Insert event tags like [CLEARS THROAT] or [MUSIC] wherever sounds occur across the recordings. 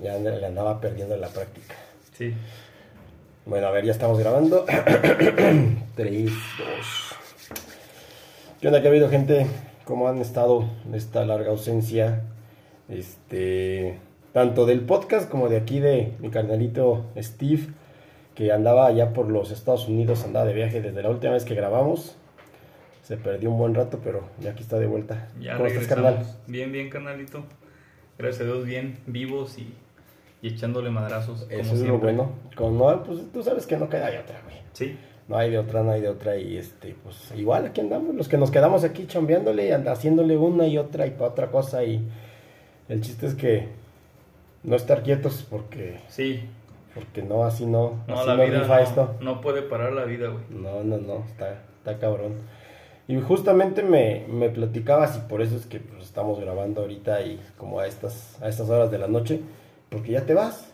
Ya le andaba perdiendo la práctica. Sí. Bueno, a ver, ya estamos grabando. [CLEARS THROAT] 3, 2. ¿Qué onda? ¿Qué ha habido, gente? ¿Cómo han estado esta larga ausencia? Este, tanto del podcast como de aquí de mi carnalito Steve, que andaba allá por los Estados Unidos, andaba de viaje desde la última vez que grabamos. Se perdió un buen rato, pero ya aquí está de vuelta. Ya ¿Cómo estás, regresamos. carnal? Bien, bien, carnalito. Gracias a Dios, bien, vivos y, y echándole madrazos. como Eso es lo siempre. bueno. Con no, pues tú sabes que no queda de otra, güey. Sí, No hay de otra, no hay de otra. Y este, pues igual aquí andamos, los que nos quedamos aquí chambeándole, and- haciéndole una y otra y para otra cosa. Y el chiste es que no estar quietos porque, sí. porque no, así no, No, así la no vida rifa no, esto. no puede parar la vida, güey. No, no, no, está, está cabrón. Y justamente me, me platicabas y por eso es que pues, estamos grabando ahorita y como a estas, a estas horas de la noche, porque ya te vas.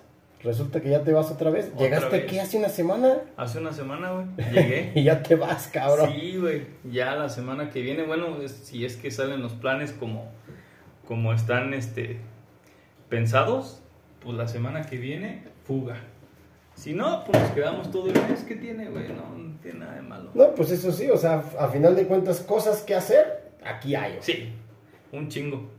Resulta que ya te vas otra vez. Otra ¿Llegaste vez. aquí hace una semana? Hace una semana, güey, [LAUGHS] llegué. Y ya te vas, cabrón. Sí, güey. Ya la semana que viene, bueno, es- si es que salen los planes como, como están este, pensados, pues la semana que viene, fuga. Si no, pues nos quedamos todo el mes. ¿Qué tiene, güey? No, no tiene nada de malo. No, pues eso sí, o sea, a final de cuentas, cosas que hacer, aquí hay. Sí, un chingo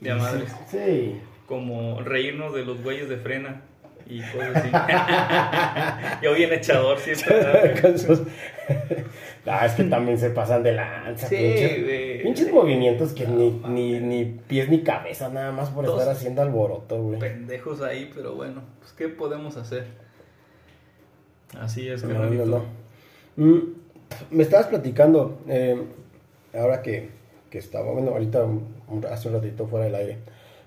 de madres. Sí. Como reírnos de los güeyes de frena y cosas así. [LAUGHS] Yo bien echador siempre. [LAUGHS] sus- [LAUGHS] Ah, es que también se pasan de lanza. Sí, pinches, movimientos que No, ni, ni, ni pies ni cabeza, nada más por estar haciendo alboroto, güey. Pendejos ahí, pero bueno, pues ¿qué podemos hacer? Así es, No, no, no. Mm, me estabas platicando, eh, ahora que, que estaba, bueno, ahorita hace un ratito fuera del aire,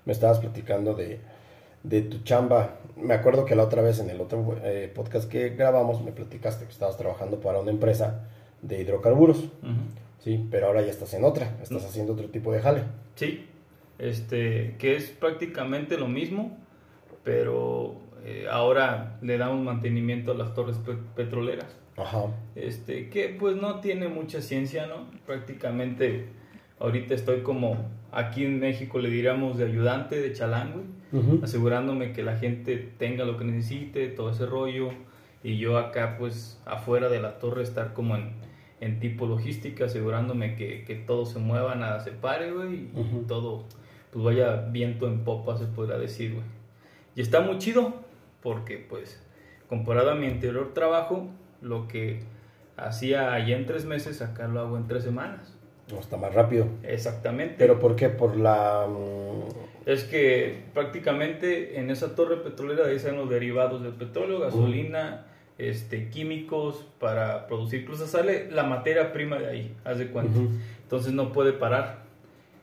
me estabas platicando de, de tu chamba. Me acuerdo que la otra vez en el otro eh, podcast que grabamos me platicaste que estabas trabajando para una empresa de hidrocarburos, sí, pero ahora ya estás en otra, estás haciendo otro tipo de jale. Sí, este, que es prácticamente lo mismo, pero eh, ahora le damos mantenimiento a las torres pe- petroleras. Ajá. Este, que pues no tiene mucha ciencia, ¿no? Prácticamente ahorita estoy como aquí en México le diríamos de ayudante de chalán, Ujú. asegurándome que la gente tenga lo que necesite, todo ese rollo, y yo acá pues afuera de la torre estar como en, en tipo logística, asegurándome que, que todo se mueva, nada se pare, güey, y todo pues vaya viento en popa, se podrá decir, güey. Y está muy chido, porque pues comparado a mi anterior trabajo, lo que hacía allá en tres meses, acá lo hago en tres semanas. No, está más rápido. Exactamente. ¿Pero por qué? Por la... mm, Es que prácticamente en esa torre petrolera ahí salen los derivados del petróleo, gasolina, este, químicos para producir. Incluso sale la materia prima de ahí, haz de cuenta. Entonces no puede parar.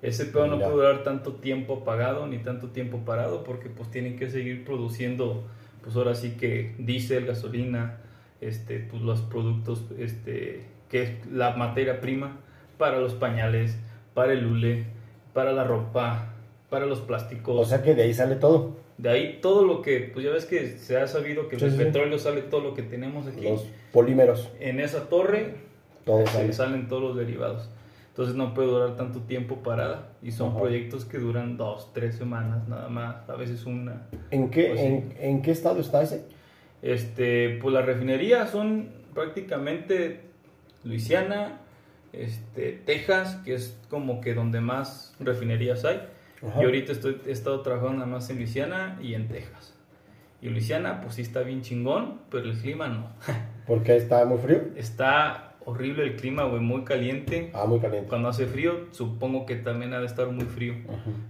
Ese pedo no puede durar tanto tiempo apagado ni tanto tiempo parado porque pues tienen que seguir produciendo, pues ahora sí que diésel, gasolina, este, pues los productos, este, que es la materia prima para los pañales, para el hule, para la ropa, para los plásticos. O sea que de ahí sale todo. de ahí todo lo que, pues ya ves que se ha sabido que Sí, del sí, petróleo sale todo lo que tenemos aquí. Los polímeros, En esa torre todo se sale. salen todos los derivados. Entonces no puede durar tanto tiempo parada. Y son Ajá. proyectos que duran dos, tres semanas nada más, a veces una. ¿En qué, Pues en, en qué estado está ese? Este, pues las refinerías son prácticamente Luisiana, este, Texas, que es como que donde más refinerías hay. Ajá. Y ahorita estoy, he estado trabajando nada más en Luisiana y en Texas. Y Luisiana, pues sí está bien chingón, pero el clima no. [LAUGHS] Porque está muy frío. Está horrible el clima, güey, muy caliente. Ah, muy caliente. Cuando hace frío, supongo que también ha de estar muy frío.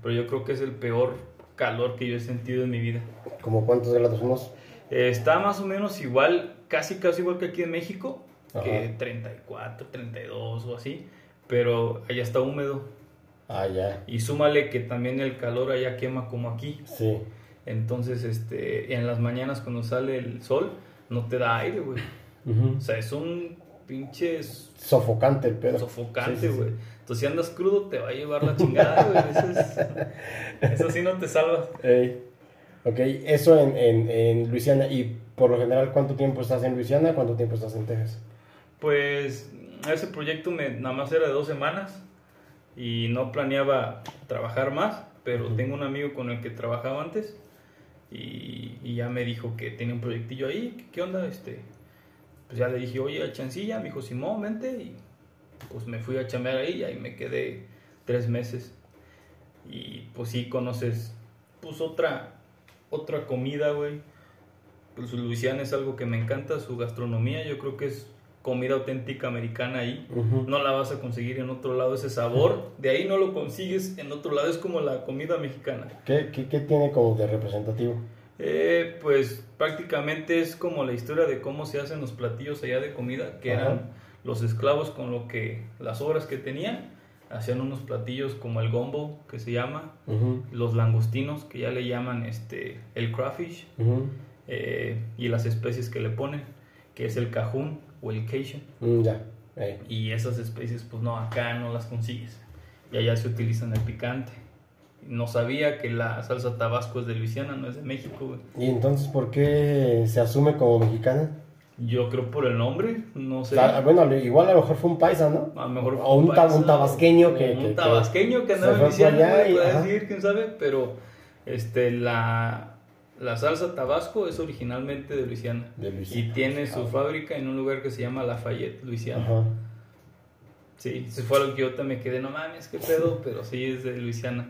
Pero yo creo que es el peor calor que yo he sentido en mi vida. ¿Como cuántos grados unos? Eh, está más o menos igual, casi casi igual que aquí en México, que Ajá. 34, 32 o así. Pero allá está húmedo. Ah, ya. Y súmale que también el calor allá quema como aquí. Sí. Entonces, este, en las mañanas cuando sale el sol, no te da aire, güey. O sea, es un pinche Sofocante el pedo. sofocante, Sí, sí, sí. güey. Entonces, si andas crudo, te va a llevar la chingada, güey. Eso, es- [LAUGHS] eso sí no te salvas. Ey. Ok, eso en, en, en Luisiana. Y por lo general, ¿cuánto tiempo estás en Luisiana? ¿Cuánto tiempo estás en Texas? Pues ese proyecto me, nada más era de dos semanas y no planeaba trabajar más, pero tengo un amigo con el que trabajaba antes Y, y ya me dijo que tenía un proyectillo ahí. ¿Qué onda? Este, pues ya le dije, oye, a Chancilla, me dijo, Simón, vente. Y pues me fui a chambear ahí y ahí me quedé tres meses. Y pues sí conoces, pues otra, otra comida, güey. Pues Luisiana es algo que me encanta, su gastronomía, yo creo que es comida auténtica americana ahí. Ujú. No la vas a conseguir en otro lado ese sabor. De ahí no lo consigues en otro lado. Es como la comida mexicana. ¿Qué, qué, qué tiene como de representativo? Eh, pues prácticamente es como la historia de cómo se hacen los platillos allá de comida, que Ajá. eran los esclavos con lo que las obras que tenían, hacían unos platillos como el gombo, que se llama, Ujú, los langostinos, que ya le llaman este el crawfish, ujú. eh, y las especies que le ponen, que es el cajún o el cajun. Mm, ya. eh. Y esas especies, pues no, acá no las consigues. Y allá se utilizan el picante. No sabía que la salsa tabasco es de Luisiana, no es de México, güey. ¿Y entonces por qué se asume como mexicana? Yo creo por el nombre, no sé. O sea, bueno, igual a lo mejor fue un paisa, ¿no? a lo mejor o un, paisa, un tabasqueño que, un que- que- tabasqueño que se andaba en fue Luisiana, y- puede ajá. decir, quién sabe, pero este la la salsa tabasco es originalmente de Luisiana. De Luisiana. Y tiene su Ah. fábrica en un lugar que se llama Lafayette, Luisiana. Ajá. Sí, se fue algo que yo también quedé, no mames, qué pedo, [LAUGHS] pero sí es de Luisiana.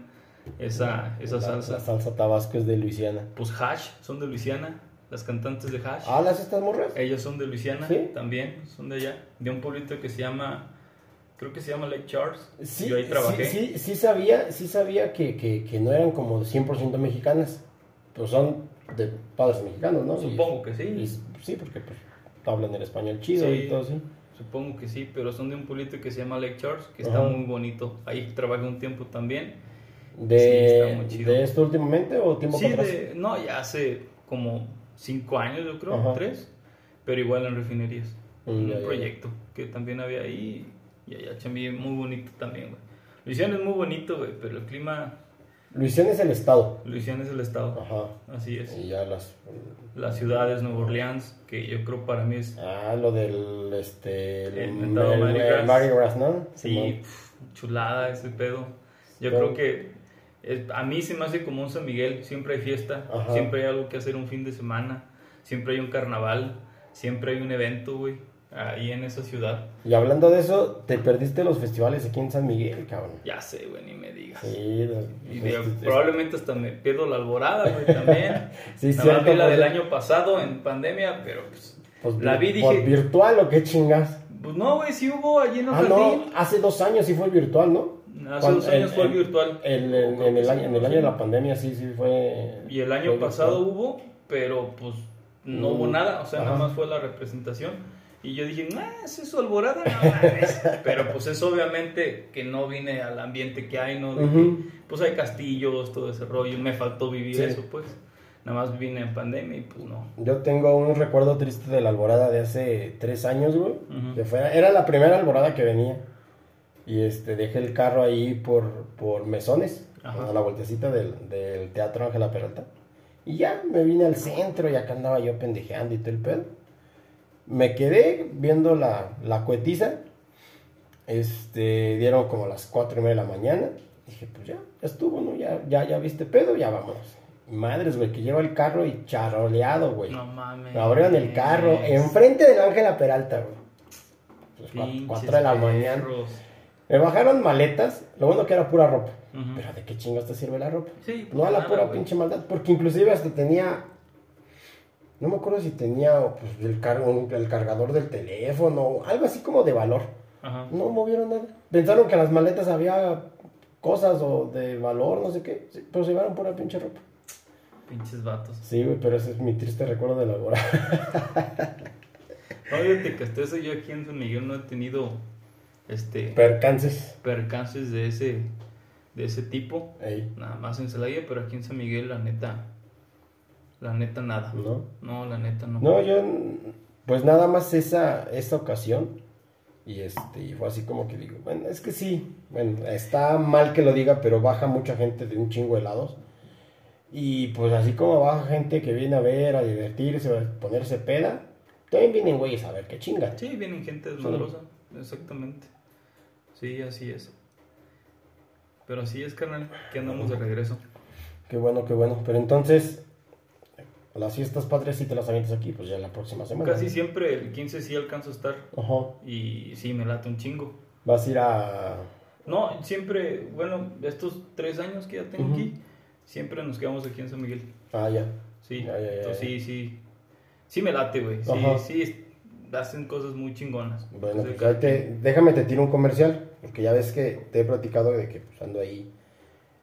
Esa, esa La- salsa. La salsa tabasco es de Luisiana. Pues Hash, son de Luisiana. Las cantantes de Hash. Ah, ¿las estas morras? Ellas son de Luisiana ¿Sí? también, son de allá. De un pueblito que se llama, creo que se llama Lake Charles. Sí, yo ahí trabajé. sí, sí, sí sabía, sí sabía que, que, que no eran como 100% mexicanas. Pues son de padres mexicanos, ¿no? Y- Supongo que sí. y- sí, porque pues hablan el español chido Sí. y todo así. Supongo que sí, pero son de un pueblito que se llama Lake Charles, que está muy bonito. Ahí trabajé un tiempo también. Sí, De, chido. ¿De esto últimamente o tiempo Sí, atrás? de- no, ya hace como cinco años, yo creo, Ajá. tres, pero igual en refinerías. Mm, un ya, ya, ya. proyecto que también había ahí y allá chambié muy bonito también, güey. Luisiana es muy bonito, güey, pero el clima, Luisiana es el estado. Luisiana es el estado, Ajá. así es. Y ya las... La ciudad es Nueva Orleans, que yo creo para mí es, Ah, lo del, este... El el- el Gras. Mardi Gras, ¿no? sí, pf, chulada ese pedo. Yo Pero- creo que es- a mí se me hace como un San Miguel, siempre hay fiesta, Ajá. siempre hay algo que hacer un fin de semana, siempre hay un carnaval, siempre hay un evento, güey, ahí en esa ciudad. Y hablando de eso, te perdiste los festivales aquí en San Miguel, cabrón. Ya sé, güey, ni me digas. Sí, los- Y pues, es- probablemente hasta me pierdo la alborada, güey, también. [LAUGHS] Sí, más vi la pues, del año pasado en pandemia, pero pues, pues, la vi y ¿por dije, virtual o qué chingas? pues no, güey, sí hubo allí en el Ah, no, hace dos años sí fue virtual, ¿no? Hace Cuando- dos años fue en- virtual. En, el sí, año, en el sí. año de la pandemia sí, sí fue... Y el año pasado virtual. hubo, pero pues no Mm, hubo nada, o sea, ajá. nada más fue la representación. Y yo dije, ah, ¿es eso alborada? No mames". [LAUGHS] Pero pues es obviamente que no vine al ambiente que hay, ¿no? De que, Ujú. pues hay castillos, todo ese rollo, me faltó vivir Sí. eso, pues. Nada más vine en pandemia y pues no. Yo tengo un recuerdo triste de la alborada de hace tres años, güey. Ujú. que fue- era la primera alborada que venía. Y este, dejé el carro ahí por, por mesones, Ajá. a la vueltecita del, del Teatro Ángela Peralta. Y ya me vine al centro y acá andaba yo pendejeando y todo el pedo. Me quedé viendo la, la cuetiza. Este, dieron como las cuatro y media de la mañana. Dije, pues ya, ya estuvo, ¿no? Ya, ya, ya viste pedo, ya vámonos. Madres, güey, que lleva el carro y charoleado, güey. No mames. Me abrieron el carro enfrente del Ángela Peralta, güey. Pues, de la mañana. Me bajaron maletas, lo bueno que era pura ropa. Pero ¿de qué chingas te sirve la ropa? Sí, No a la nada, pura pinche maldad, porque inclusive hasta tenía... No me acuerdo si tenía pues, el, car- un- el cargador del teléfono, algo así como de valor. Ajá. No movieron nada. Pensaron que en las maletas había cosas o de valor, no sé qué, pero se llevaron pura pinche ropa. Pinches vatos. Sí, güey, pero ese es mi triste recuerdo de la. No, fíjate [LAUGHS] que hasta eso yo aquí en San Miguel no he tenido este Percances. percances de ese de ese tipo. Ey, Nada más en Celaya, pero aquí en San Miguel la neta la neta nada. ¿no? No, la neta no. No, yo, pues nada más esa, esa ocasión. Y este, y fue así como que digo, bueno, es que sí, bueno, está mal que lo diga, pero baja mucha gente de un chingo de lados. Y pues así como baja gente que viene a ver, a divertirse, a ponerse peda, también vienen güeyes a ver qué chingan. Sí, vienen gente desmadrosa, exactamente. Sí, así es. Pero así es, carnal, que andamos de regreso. Qué bueno, qué bueno. Pero entonces, las fiestas patrias si te las avientas aquí, pues ya la próxima semana. Casi siempre el 15 sí alcanzo a estar. Ajá. Y sí, me late un chingo. Vas a ir a... No, siempre, bueno, estos tres años que ya tengo aquí, siempre nos quedamos aquí en San Miguel. Ah, ya. Sí, Ya, ya, ya, entonces ya. sí, sí. Sí me late, güey. Sí, Ajá. sí, hacen cosas muy chingonas. Bueno, Entonces, pues te, déjame te tiro un comercial, porque ya ves que te he platicado de que pues, ando ahí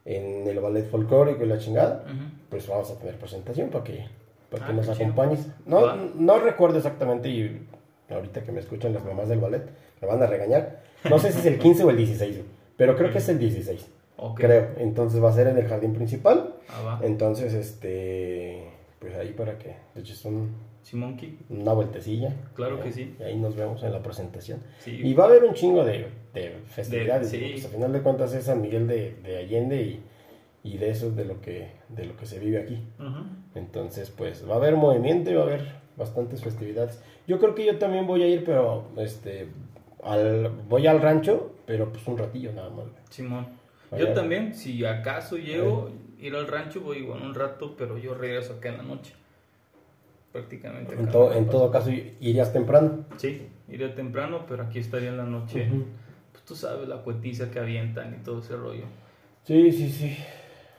en el ballet folclórico y la chingada. Pues vamos a tener presentación para que, para que Ah, nos qué chido. acompañes. No, no recuerdo exactamente y ahorita que me escuchan las mamás del ballet me van a regañar. No sé si es el [LAUGHS] 15 o el 16, güey, pero creo que es el 16. Ok. Creo. Entonces va a ser en el jardín principal. Ah, va. Entonces, este, pues ahí para que te eches un- Simonki. una vueltecilla. Claro que sí. Y ahí nos vemos en la presentación. Sí. Y va a haber un chingo de, de festividades. De- sí. pues, al final de cuentas es San Miguel de, de Allende y, y de eso es de lo que de lo que se vive aquí. Ujú. Entonces, pues va a haber movimiento y va a haber bastantes festividades. Yo creo que yo también voy a ir, pero este al, voy al rancho, pero pues un ratillo nada más. Simón. Yo también, si acaso llego, ir al rancho, voy igual un rato, pero yo regreso acá en la noche. Prácticamente. En, to- en todo caso irías temprano. Sí, iré temprano, pero aquí estaría en la noche. Pues tú sabes, la cuetiza que avientan y todo ese rollo. Sí, sí, sí.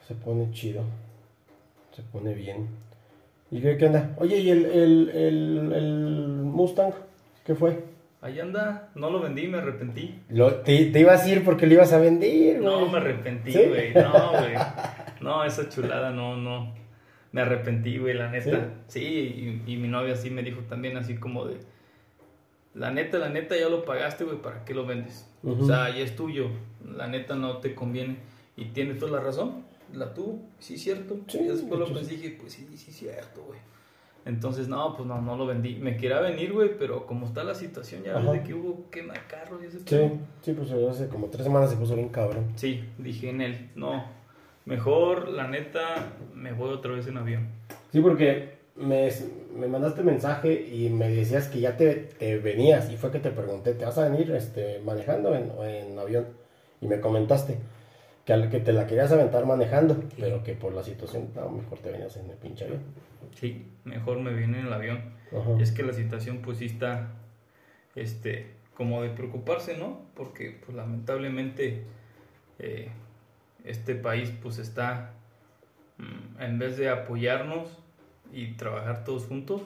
Se pone chido. Se pone bien. ¿Y qué, qué onda? Oye, ¿y el, el, el, el Mustang? ¿Qué fue? Ahí anda, no lo vendí, me arrepentí. Lo, te, te ibas a ir porque lo ibas a vender. No, me arrepentí, ¿Sí? güey. No, güey. No, esa chulada, no, no. Me arrepentí, güey, la neta. Sí, y, y mi novia sí me dijo también así como de... La neta, la neta, ya lo pagaste, güey, ¿para qué lo vendes? O sea, ya es tuyo. La neta no te conviene. Y tiene toda la razón. La tuvo, sí, cierto. Sí, y después de lo pensé dije, pues sí, sí, cierto, güey. Entonces, no, pues no, no lo vendí. Me quería venir, güey, pero como está la situación, ya Ajá. desde que hubo quema de carros y ese Sí, pedo. sí, pues hace como tres semanas se puso bien cabrón. Sí, dije en él, no, mejor la neta me voy otra vez en avión. Sí, porque me, me mandaste mensaje y me decías que ya te, te venías y fue que te pregunté, ¿te vas a venir este, manejando en, o en avión? Y me comentaste que, te la querías aventar manejando, pero que por la situación, no, mejor te venías en el pinche avión. Sí, mejor me viene en el avión. Ajá. Y es que la situación pues sí está, este, como de preocuparse, ¿no? Porque pues lamentablemente eh, este país pues está, mm, en vez de apoyarnos y trabajar todos juntos,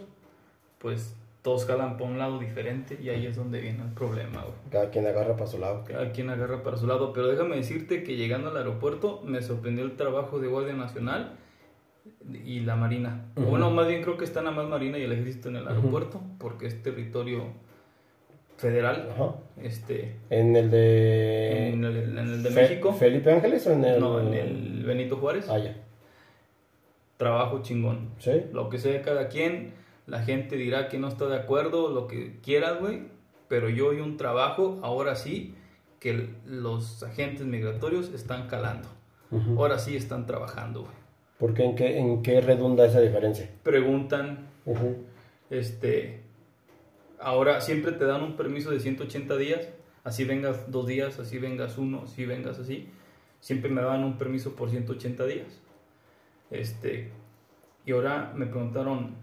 pues todos jalan por un lado diferente y ahí es donde viene el problema, güey. Cada quien agarra para su lado. Cada quien agarra para su lado, pero déjame decirte que llegando al aeropuerto me sorprendió el trabajo de Guardia Nacional y la Marina. Bueno, más bien creo que está nada más Marina y el Ejército en el aeropuerto, porque es territorio federal. Ajá. Este, ¿En el de... en, el, en el de Fe- México, ¿Felipe Ángeles o en el...? no, en el Benito Juárez, Ah, ya. trabajo chingón. ¿Sí? Lo que sea de cada quien, la gente dirá que no está de acuerdo, lo que quieras, güey. Pero yo hoy un trabajo, ahora sí, que los agentes migratorios están calando. Ahora sí están trabajando, güey. ¿Por qué? ¿En qué, ¿En qué redunda esa diferencia? Preguntan, este, ahora siempre te dan un permiso de 180 días, así vengas dos días, así vengas uno, así vengas así. Siempre me dan un permiso por 180 días. Este, y ahora me preguntaron,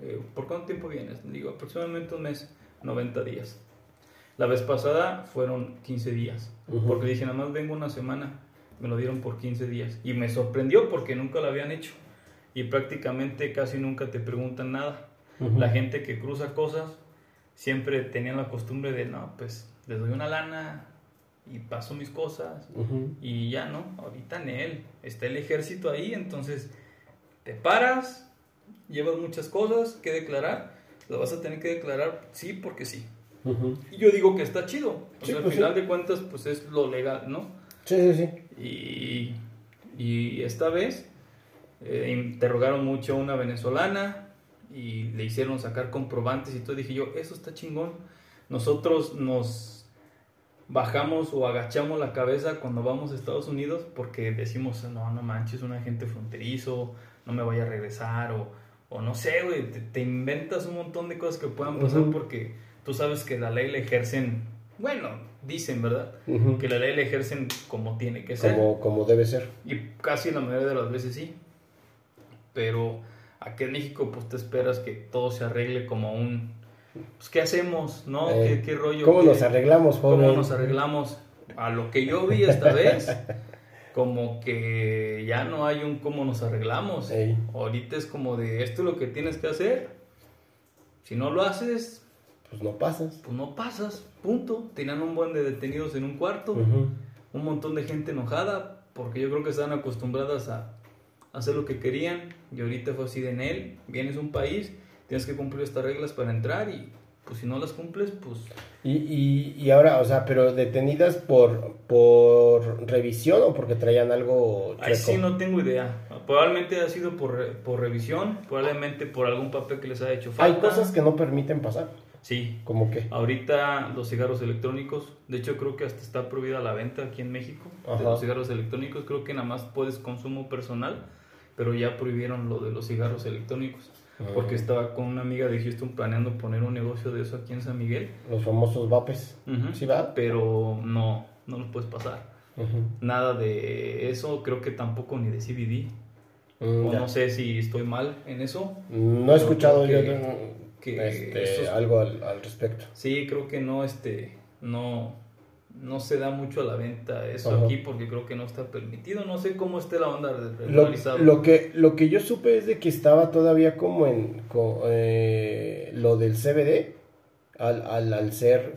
eh, ¿por cuánto tiempo vienes? Digo, aproximadamente un mes, 90 días. La vez pasada fueron 15 días, porque dije, nada más vengo una semana, me lo dieron por 15 días. Y me sorprendió porque nunca lo habían hecho. Y prácticamente casi nunca te preguntan nada. La gente que cruza cosas siempre tenían la costumbre de, no, pues les doy una lana y paso mis cosas y ya no, ahorita en él está el ejército ahí, entonces te paras, llevas muchas cosas que declarar, lo vas a tener que declarar sí porque sí. Y yo digo que está chido, o Sí, sea, al pues final sí. de cuentas pues es lo legal, ¿no? Sí, sí, sí. Y, y esta vez eh, interrogaron mucho a una venezolana y le hicieron sacar comprobantes y todo. Dije yo, eso está chingón. Nosotros nos bajamos o agachamos la cabeza cuando vamos a Estados Unidos porque decimos, no, no manches, un agente fronterizo, no me vaya a regresar o, o no sé, güey, te, te inventas un montón de cosas que puedan pasar porque tú sabes que la ley la ejercen, bueno, dicen, ¿verdad? Que la ley la ejercen como tiene que ser. Como, como debe ser. Y casi la mayoría de las veces sí. Pero Aquí en México, pues te esperas que todo se arregle como un... Pues, ¿qué hacemos? ¿No? Eh, ¿Qué, qué rollo? ¿Cómo ¿Qué- nos arreglamos, joven? ¿Cómo nos arreglamos? A lo que yo vi [LAUGHS] esta vez, como que ya no hay un cómo nos arreglamos. Ey. Ahorita es como de esto es lo que tienes que hacer. Si no lo haces, Pues no pasas. pues no pasas. Punto. Tenían un buen de detenidos en un cuarto, un montón de gente enojada, porque yo creo que estaban acostumbradas a hacer lo que querían. Y ahorita fue así de en él. Vienes a un país, tienes que cumplir estas reglas para entrar y pues si no las cumples, pues Y, y, y ahora, o sea, pero detenidas por, por revisión o porque traían algo Ahí sí no tengo idea. Probablemente ha sido por, por revisión, probablemente por algún papel que les ha hecho falta. Hay cosas que no permiten pasar, Sí. como que. Ahorita los cigarros electrónicos, de hecho creo que hasta está prohibida la venta aquí en México de los cigarros electrónicos. Creo que nada más puedes consumo personal, pero ya prohibieron lo de los cigarros electrónicos. Porque Mm. estaba con una amiga de Houston planeando poner un negocio de eso aquí en San Miguel. Los famosos vapes. ¿Sí va? Pero no, no los puedes pasar. Nada de eso, creo que tampoco ni de CBD. Mm, O no sé si estoy mal en eso. No he escuchado yo que- este, esos- algo al, al respecto. Sí, creo que no, este, no, no se da mucho a la venta eso Ajá. aquí porque creo que no está permitido. No sé cómo esté la onda de Lo, lo que, lo que yo supe es de que estaba todavía como en eh, lo del CBD al, al, al ser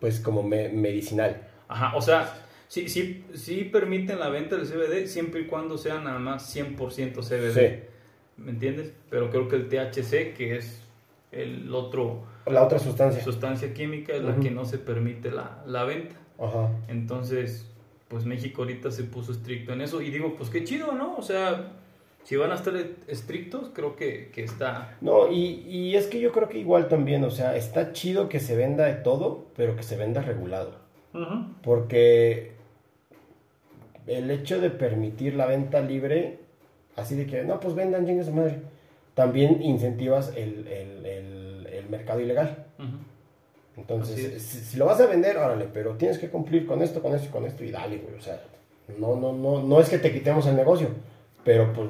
pues como me- medicinal. Ajá, o sea, sí, sí, sí permiten la venta del CBD siempre y cuando sea nada más 100% CBD. Sí. ¿Me entiendes? Pero creo que el THC, que es el otro La otra sustancia. sustancia química, es la que no se permite la, la venta. Ajá. Entonces, pues México ahorita se puso estricto en eso. Y digo, pues qué chido, ¿no? O sea, si van a estar estrictos, creo que, que está... No, y, y es que yo creo que igual también, o sea, está chido que se venda de todo, pero que se venda regulado. Porque el hecho de permitir la venta libre, así de que, no, pues vendan, chingue su madre, también incentivas el, el, el, el mercado ilegal. Entonces, si, si lo vas a vender, órale, pero tienes que cumplir con esto, con esto y con esto y dale, güey. O sea, no, no, no, no es que te quitemos el negocio, pero pues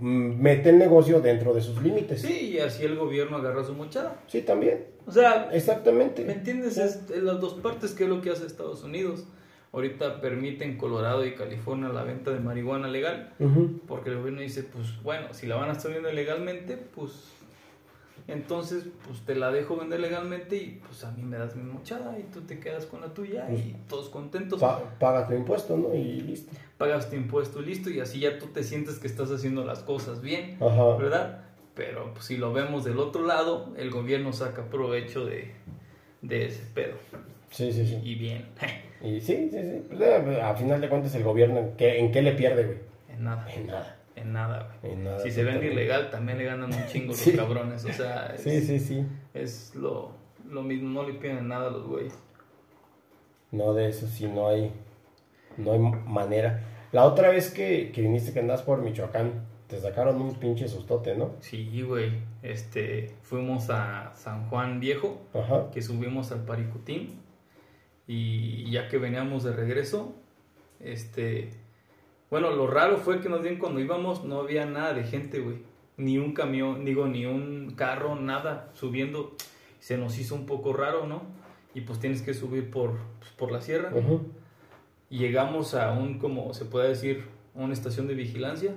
mm, mete el negocio dentro de sus límites. Sí, y así el gobierno agarra su mochada. Sí, también. O sea, Exactamente. ¿me entiendes? Es de las dos partes que es lo que hace Estados Unidos. Ahorita permiten Colorado y California la venta de marihuana legal. Porque el gobierno dice, pues bueno, si la van a estar vendiendo legalmente, pues entonces pues te la dejo vender legalmente y pues a mí me das mi mochada y tú te quedas con la tuya y todos contentos. Pa- paga tu impuesto, ¿no? Y listo. Pagas tu impuesto y listo y así ya tú te sientes que estás haciendo las cosas bien, Ajá. ¿verdad? Pero pues, si lo vemos del otro lado, el gobierno saca provecho de, de ese pedo. Sí, sí, sí. Y bien, Y sí, sí, sí. Pues, a final de cuentas, el gobierno, ¿en qué, en qué le pierde, güey? en nada, En nada. En nada, güey. En nada. Si se vende ilegal, también le ganan un chingo [LAUGHS] Sí. los cabrones. O sea, es, Sí, sí, sí. es lo, lo mismo, no le piden nada a los güeyes. No, de eso sí, no hay, no hay manera. La otra vez que, que viniste que andas por Michoacán, te sacaron un pinche sustote, ¿no? Sí, güey. Este, fuimos a San Juan Viejo, Ajá. que subimos al Paricutín. Y ya que veníamos de regreso, este, bueno, lo raro fue que nos bien cuando íbamos no había nada de gente, güey. Ni un camión, digo, ni un carro, nada, subiendo. Se nos hizo un poco raro, ¿no? Y pues tienes que subir por, pues, por la sierra. Y llegamos a un, como se puede decir, una estación de vigilancia.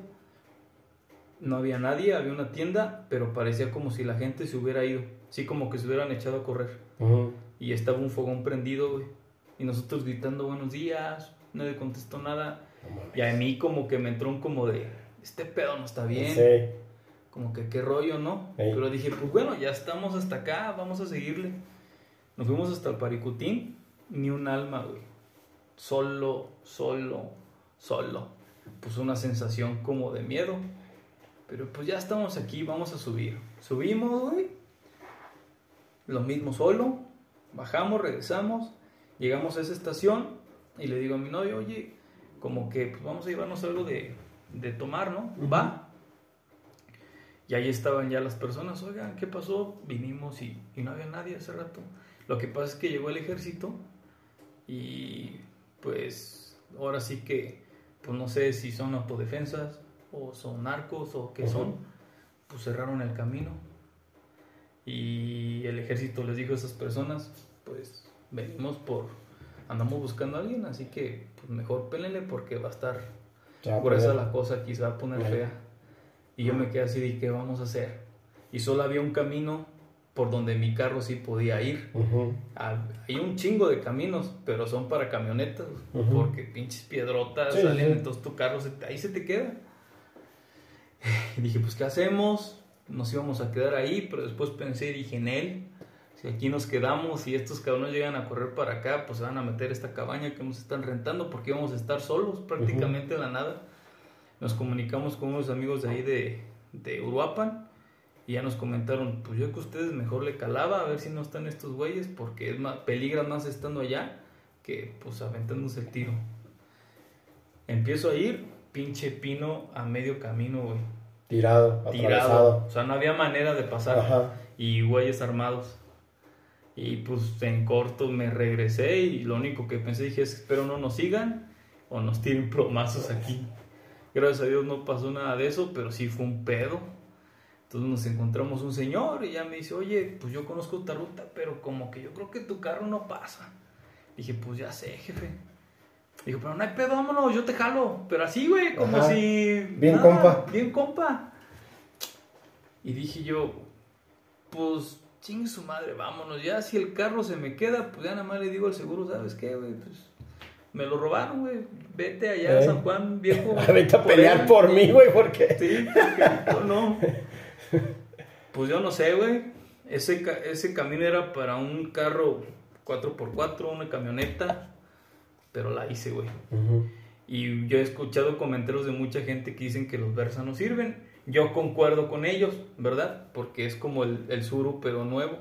No había nadie, había una tienda, pero parecía como si la gente se hubiera ido. Sí, como que se hubieran echado a correr. Y estaba un fogón prendido, güey. Y nosotros gritando buenos días, nadie contestó nada. No. Y a mí como que me entró un como de, este pedo no está bien. Sí. Como que qué rollo, ¿no? Pero dije, pues bueno, ya estamos hasta acá, vamos a seguirle. Nos fuimos hasta el Paricutín, ni un alma, güey. Solo, solo, solo. Pues una sensación como de miedo. Pero pues ya estamos aquí, vamos a subir. Subimos, güey. Lo mismo solo. Bajamos, regresamos. Llegamos a esa estación y le digo a mi novio, oye, como que pues vamos a llevarnos algo de, de tomar, ¿no? Va. Y ahí estaban ya las personas, oigan, ¿qué pasó? Vinimos y, y no había nadie hace rato. Lo que pasa es que llegó el ejército y pues ahora sí que, pues no sé si son autodefensas o son narcos o qué son, pues cerraron el camino. Y el ejército les dijo a esas personas, pues venimos por, andamos buscando a alguien, así que pues mejor pélenle porque va a estar Ya, gruesa pues, la cosa, se va a poner fea. Y yo me quedé así de, ¿qué vamos a hacer? Y solo había un camino por donde mi carro sí podía ir. ujú, Ah, Hay un chingo de caminos, pero son para camionetas, Ujú. porque pinches piedrotas Sí, salen, sí. entonces tu carro se ahí se te queda. [LAUGHS] Y dije, pues, ¿qué hacemos? Nos íbamos a quedar ahí, pero después pensé y dije, en él, si aquí nos quedamos y estos cabrones llegan a correr para acá, pues se van a meter esta cabaña que nos están rentando porque íbamos a estar solos prácticamente en la nada. Nos comunicamos con unos amigos de ahí de, de Uruapan y ya nos comentaron, pues yo que ustedes mejor le calaba a ver si no están estos güeyes porque es más, peligra más estando allá que pues aventándose el tiro. Empiezo a ir, pinche pino a medio camino, güey. Tirado, Tirado. atravesado. O sea, no había manera de pasar. Ajá. Y güeyes armados. Y pues en corto me regresé y lo único que pensé dije es espero no nos sigan o nos tiren plomazos aquí. Gracias a Dios no pasó nada de eso, pero sí fue un pedo. Entonces nos encontramos un señor y ya me dice, oye, pues yo conozco esta ruta, pero como que yo creo que tu carro no pasa. Dije, pues ya sé, jefe. Dijo, pero no hay pedo, vámonos, yo te jalo. Pero así, güey, como Ajá. si... Bien compa. Bien compa. Y dije yo, pues chingue su madre, vámonos. Ya si el carro se me queda, pues ya nada más le digo al seguro, ¿sabes qué, güey? Pues me lo robaron, güey. Vete allá a ¿Eh? San Juan, viejo. [LAUGHS] Vete a pelear él". por mí, güey, porque. Sí, porque no. [LAUGHS] Pues yo no sé, güey. Ese, ese camino era para un carro 4x4, una camioneta. Pero la hice, güey. Y yo he escuchado comentarios de mucha gente que dicen que los Versa no sirven. Yo concuerdo con ellos, ¿verdad? Porque es como el, el Suru, pero nuevo.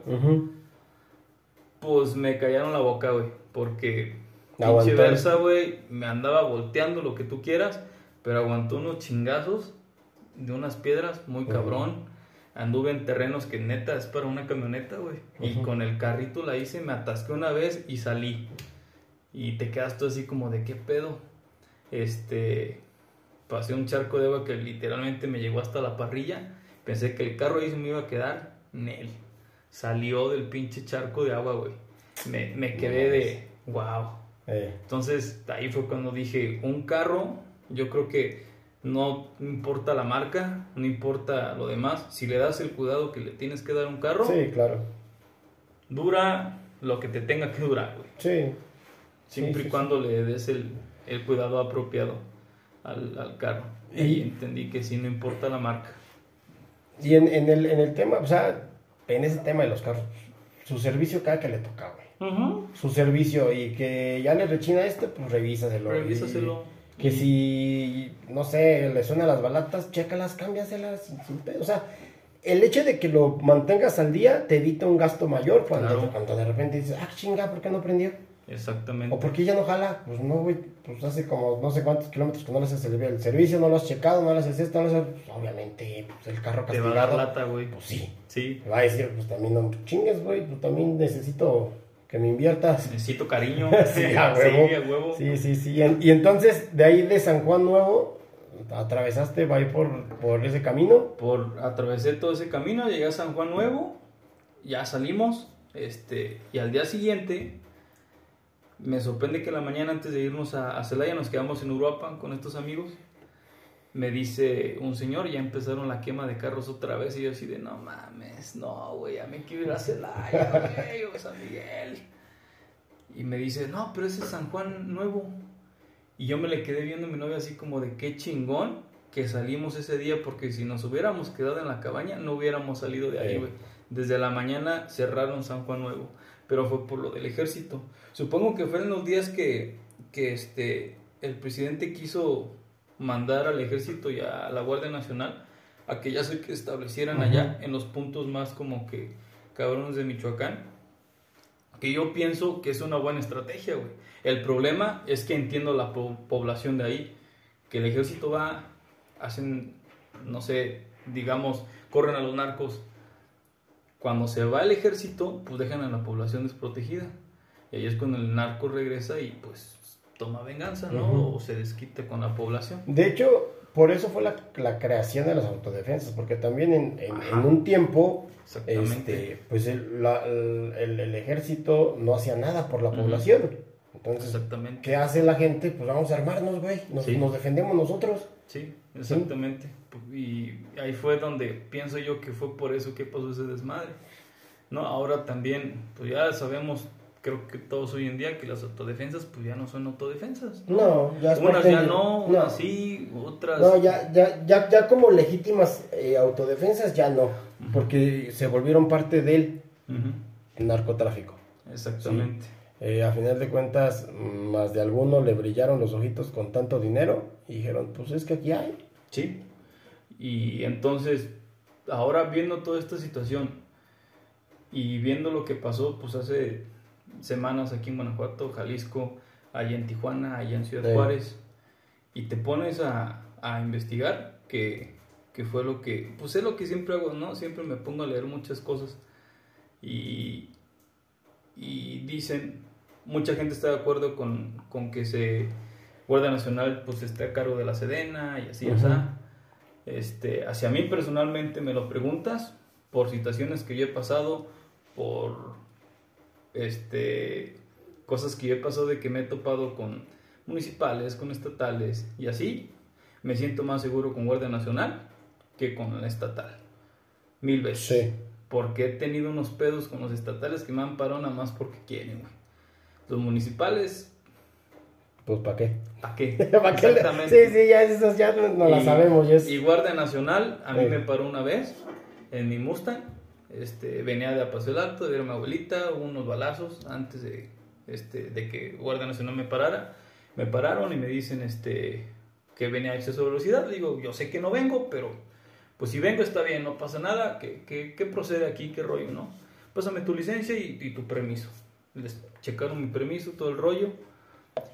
Pues me callaron la boca, güey. Porque pinche. Versa, güey, me andaba volteando lo que tú quieras. Pero aguantó unos chingazos de unas piedras muy cabrón. Anduve en terrenos que neta es para una camioneta, güey. Y con el carrito la hice, me atasqué una vez y salí. Y te quedas tú así como de qué pedo. Este, pasé un charco de agua que literalmente me llegó hasta la parrilla. Pensé que el carro ahí se me iba a quedar. Nel. Salió del pinche charco de agua, güey. Me, me quedé de wow. Eh, Entonces ahí fue cuando dije, un carro, yo creo que no importa la marca, no importa lo demás. Si le das el cuidado que le tienes que dar a un carro, sí, claro. dura lo que te tenga que durar, güey. Sí. Siempre Sí, sí, y cuando le des el, el cuidado apropiado al, al carro. Y Y- entendí que sí, no importa la marca. Y en, en, el, en el tema, o sea, en ese tema de los carros, su servicio cada que le toca, güey. Su servicio y que ya le rechina este, pues revísaselo. Revísaselo. Y que si, no sé, le suenan las balatas, chécalas, cámbiaselas. sin- sin. O sea, el hecho de que lo mantengas al día te evita un gasto mayor cuando, Claro. cuando de repente dices, ah, chinga, ¿por qué no prendió? Exactamente. ¿O por qué ya no jala? Pues no, güey, pues hace como no sé cuántos kilómetros que no le haces el, el servicio, no lo has checado, no le haces esto, no le haces... Pues, obviamente, pues el carro Te va a dar castigado, lata, güey. pues sí. Sí. Me va a decir, pues también no chingues, güey, pues también necesito que me inviertas. Necesito cariño. [LAUGHS] Sí, a huevo. Sí, a huevo. Sí, sí, sí. Y, en- y entonces, de ahí de San Juan Nuevo, atravesaste, va a ir por, por ese camino. por atravesé todo ese camino, llegué a San Juan Nuevo, ya salimos, este, y al día siguiente me sorprende que la mañana antes de irnos a, Celaya nos quedamos en Uruapan con estos amigos. Me dice un señor, ya empezaron la quema de carros otra vez y yo así de no mames, no, güey, ya me quiero ir a Celaya, [LAUGHS] güey, o San Miguel. Y me dice, no, pero ese es San Juan Nuevo. Y yo me le quedé viendo a mi novia así como de qué chingón que salimos ese día porque si nos hubiéramos quedado en la cabaña no hubiéramos salido de ahí, güey. Desde la mañana cerraron San Juan Nuevo, pero fue por lo del ejército. Supongo que fueron los días que, que este, el presidente quiso mandar al ejército y a la Guardia Nacional a que ya se establecieran allá en los puntos más como que cabrones de Michoacán que yo pienso que es una buena estrategia, güey. El problema es que entiendo la po- población de ahí, que el ejército va, hacen, no sé, digamos, corren a los narcos. Cuando se va el ejército, pues dejan a la población desprotegida. Y ahí es cuando el narco regresa y pues toma venganza, ¿no? Ujú. O se desquite con la población. De hecho, por eso fue la, la creación de las autodefensas, porque también en, en- en un tiempo, este, pues el, la- el- el- ejército no hacía nada por la población. Entonces, Exactamente. ¿qué hace la gente? Pues vamos a armarnos, güey, nos, Sí. nos defendemos nosotros. Sí, exactamente. Y ahí fue donde pienso yo que fue por eso que pasó ese desmadre. No, ahora también, pues ya sabemos, creo que todos hoy en día, que las autodefensas, pues ya no son autodefensas. No, ya es Unas ya no, unas sí, otras... No, ya, ya, ya, ya como legítimas eh, autodefensas ya no, porque se volvieron parte del Ujú, narcotráfico. Exactamente. Eh, a final de cuentas, más de alguno le brillaron los ojitos con tanto dinero y dijeron, pues es que aquí hay. Sí. Y entonces, ahora viendo toda esta situación y viendo lo que pasó, pues hace semanas aquí en Guanajuato, Jalisco, allá en Tijuana, allá en Ciudad Sí. Juárez, y te pones a, a investigar que, que fue lo que, pues es lo que siempre hago, ¿no? Siempre me pongo a leer muchas cosas y, y dicen, mucha gente está de acuerdo con, con que se Guardia Nacional pues esté a cargo de la Sedena y así, o Ujú. sea, este, hacia mí personalmente me lo preguntas por situaciones que yo he pasado, por este, cosas que yo he pasado de que me he topado con municipales, con estatales y así, me siento más seguro con Guardia Nacional que con la estatal. Mil veces. Sí. Porque he tenido unos pedos con los estatales que me han parado nada más porque quieren, güey. Los municipales, Pues ¿para qué? ¿para qué? [LAUGHS] ¿Pa' qué le- Exactamente. Sí, sí, ya esas ya no, no las Y- sabemos. Ya es- Y Guardia Nacional, a mí Sí. me paró una vez en mi Mustang. Este, venía de Apacio el Alto, de ver a mi abuelita, hubo unos balazos antes de, este, de que Guardia Nacional me parara. Me pararon y me dicen este, que venía a exceso de velocidad. Le digo, yo sé que no vengo, pero pues si vengo está bien, no pasa nada. ¿Qué, qué, qué procede aquí? ¿Qué rollo, no? Pásame tu licencia y, y tu permiso. Les checaron mi permiso, todo el rollo.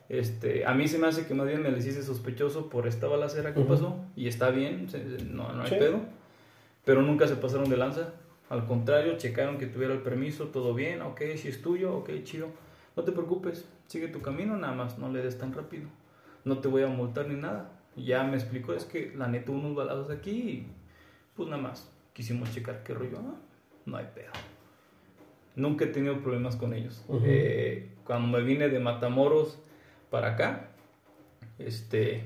Este, a mí se me hace que más bien me les hice sospechoso por esta balacera que pasó y está bien, se- no, no hay Sí. pedo, pero nunca se pasaron de lanza. Al contrario, checaron que tuviera el permiso, todo bien, ok, si es tuyo, ok, chido. No te preocupes, sigue tu camino, nada más, no le des tan rápido. No te voy a multar ni nada. Ya me explicó, es que la neta unos balazos aquí y pues nada más. Quisimos checar qué rollo, no hay pedo. Nunca he tenido problemas con ellos. Eh, cuando me vine de Matamoros para acá, este,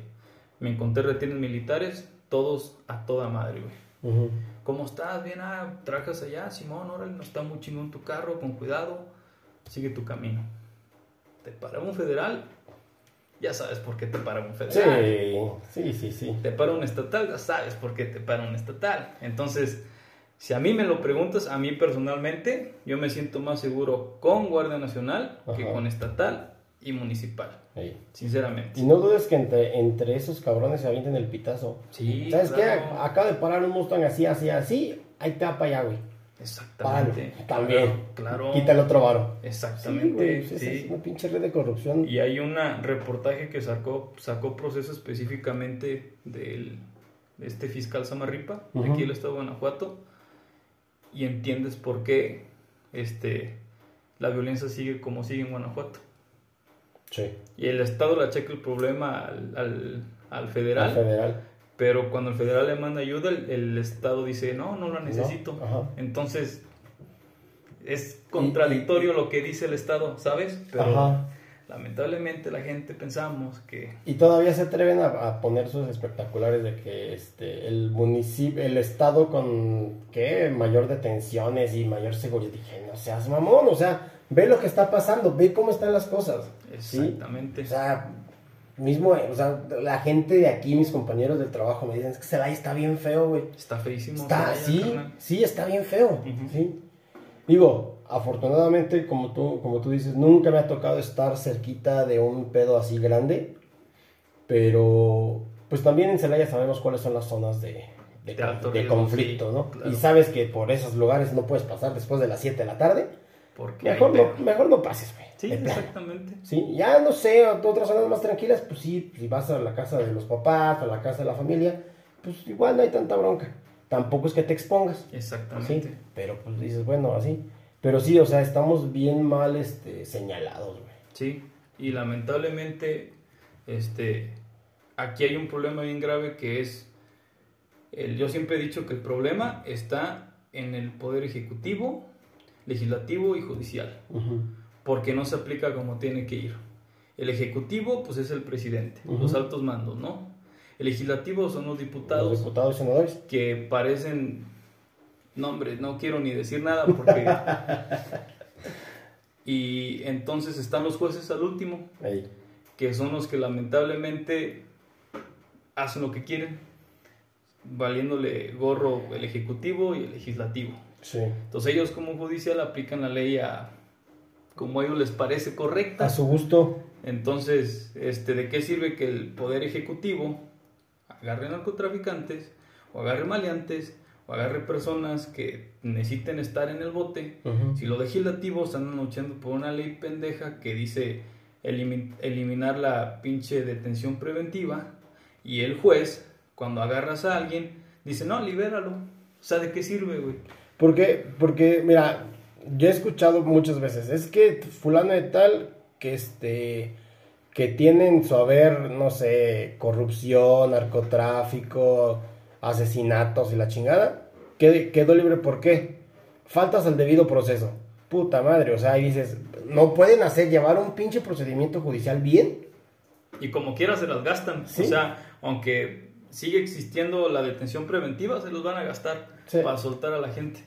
me encontré retenes militares, todos a toda madre, güey. Ujú. ¿Cómo estás? Bien, ah, trajas allá, Simón, órale, no está muy chingón tu carro, con cuidado, sigue tu camino. Te para un federal, ya sabes por qué te para un federal. Sí, sí, sí, sí. Te para un estatal, ya sabes por qué te para un estatal. Entonces, si a mí me lo preguntas, a mí personalmente, yo me siento más seguro con Guardia Nacional que con estatal y municipal, sinceramente. Y no dudes que entre, entre esos cabrones se avienten el pitazo. Sí, ¿Sabes claro. qué? Acaba de parar un Mustang así, así, así. Ahí te va para allá, güey. Exactamente. Páralo. También. Claro. Quita el otro varo. Sí, Exactamente. güey. pues sí. Es una pinche red de corrupción. Y hay un reportaje que sacó, sacó proceso específicamente del, de este fiscal Samarripa, de Ujú. aquí del estado de Guanajuato, y entiendes por qué este, la violencia sigue como sigue en Guanajuato. Sí. Y el estado le achaca el problema al, al, al federal, Al federal. pero cuando el federal le manda ayuda, el, el estado dice, no, no la necesito. Entonces, es contradictorio lo que dice el estado, ¿sabes? Pero Ajá. Lamentablemente la gente pensamos que Y todavía se atreven a, a poner sus espectaculares de que este el municipio, el estado con ¿qué? mayor detenciones y mayor seguridad. Dije, no seas mamón, o sea, ve lo que está pasando, ve cómo están las cosas. ¿sí? exactamente O sea, mismo, o sea, la gente de aquí, mis compañeros del trabajo me dicen, es que Celaya está bien feo, güey. está feísimo. Está, sí, sí, está bien feo. Sí. Digo, afortunadamente, como tú, como tú dices, nunca me ha tocado estar cerquita de un pedo así grande. Pero, pues también en Celaya sabemos cuáles son las zonas de, de, De alto de riesgo, conflicto, sí, ¿no? claro. Y sabes que por esos lugares no puedes pasar después de las 7 de la tarde. Porque Mejor no, mejor no pases, güey. Sí, exactamente. Sí, ya no sé, otras zonas más tranquilas, pues sí, si vas a la casa de los papás, a la casa de la familia, pues igual no hay tanta bronca. Tampoco es que te expongas. Exactamente. Sí, pero pues dices, bueno, así. Pero sí, o sea, estamos bien mal este, señalados, güey. Sí, y lamentablemente, este, aquí hay un problema bien grave que es, el, yo siempre he dicho que el problema está en el poder ejecutivo, legislativo y judicial, porque no se aplica como tiene que ir. El ejecutivo, pues es el presidente, los altos mandos, ¿no? El legislativo son los Los diputados diputados y senadores. que parecen, no hombre, no quiero ni decir nada porque... [LAUGHS] y entonces están los jueces al último, Ey. que son los que lamentablemente hacen lo que quieren, valiéndole gorro el ejecutivo y el legislativo. Sí. Entonces ellos como judicial aplican la ley a como a ellos les parece correcta. A su gusto. Entonces, este, ¿de qué sirve que el poder ejecutivo agarre narcotraficantes o agarre maleantes o agarre personas que necesiten estar en el bote? Si los legislativos andan luchando por una ley pendeja que dice elimi- eliminar la pinche detención preventiva y el juez, cuando agarras a alguien, dice, no, libéralo. O sea, ¿de qué sirve, güey? Porque, porque, mira, yo he escuchado muchas veces, es que fulano de tal, que este, que tienen su haber, no sé, corrupción, narcotráfico, asesinatos y la chingada, qued- quedó libre, ¿por qué? Faltas al debido proceso. Puta madre, o sea, y dices, no pueden hacer, llevar un pinche procedimiento judicial bien. Y como quiera se las gastan. Sí. O sea, aunque sigue existiendo la detención preventiva, se los van a gastar Sí. para soltar a la gente.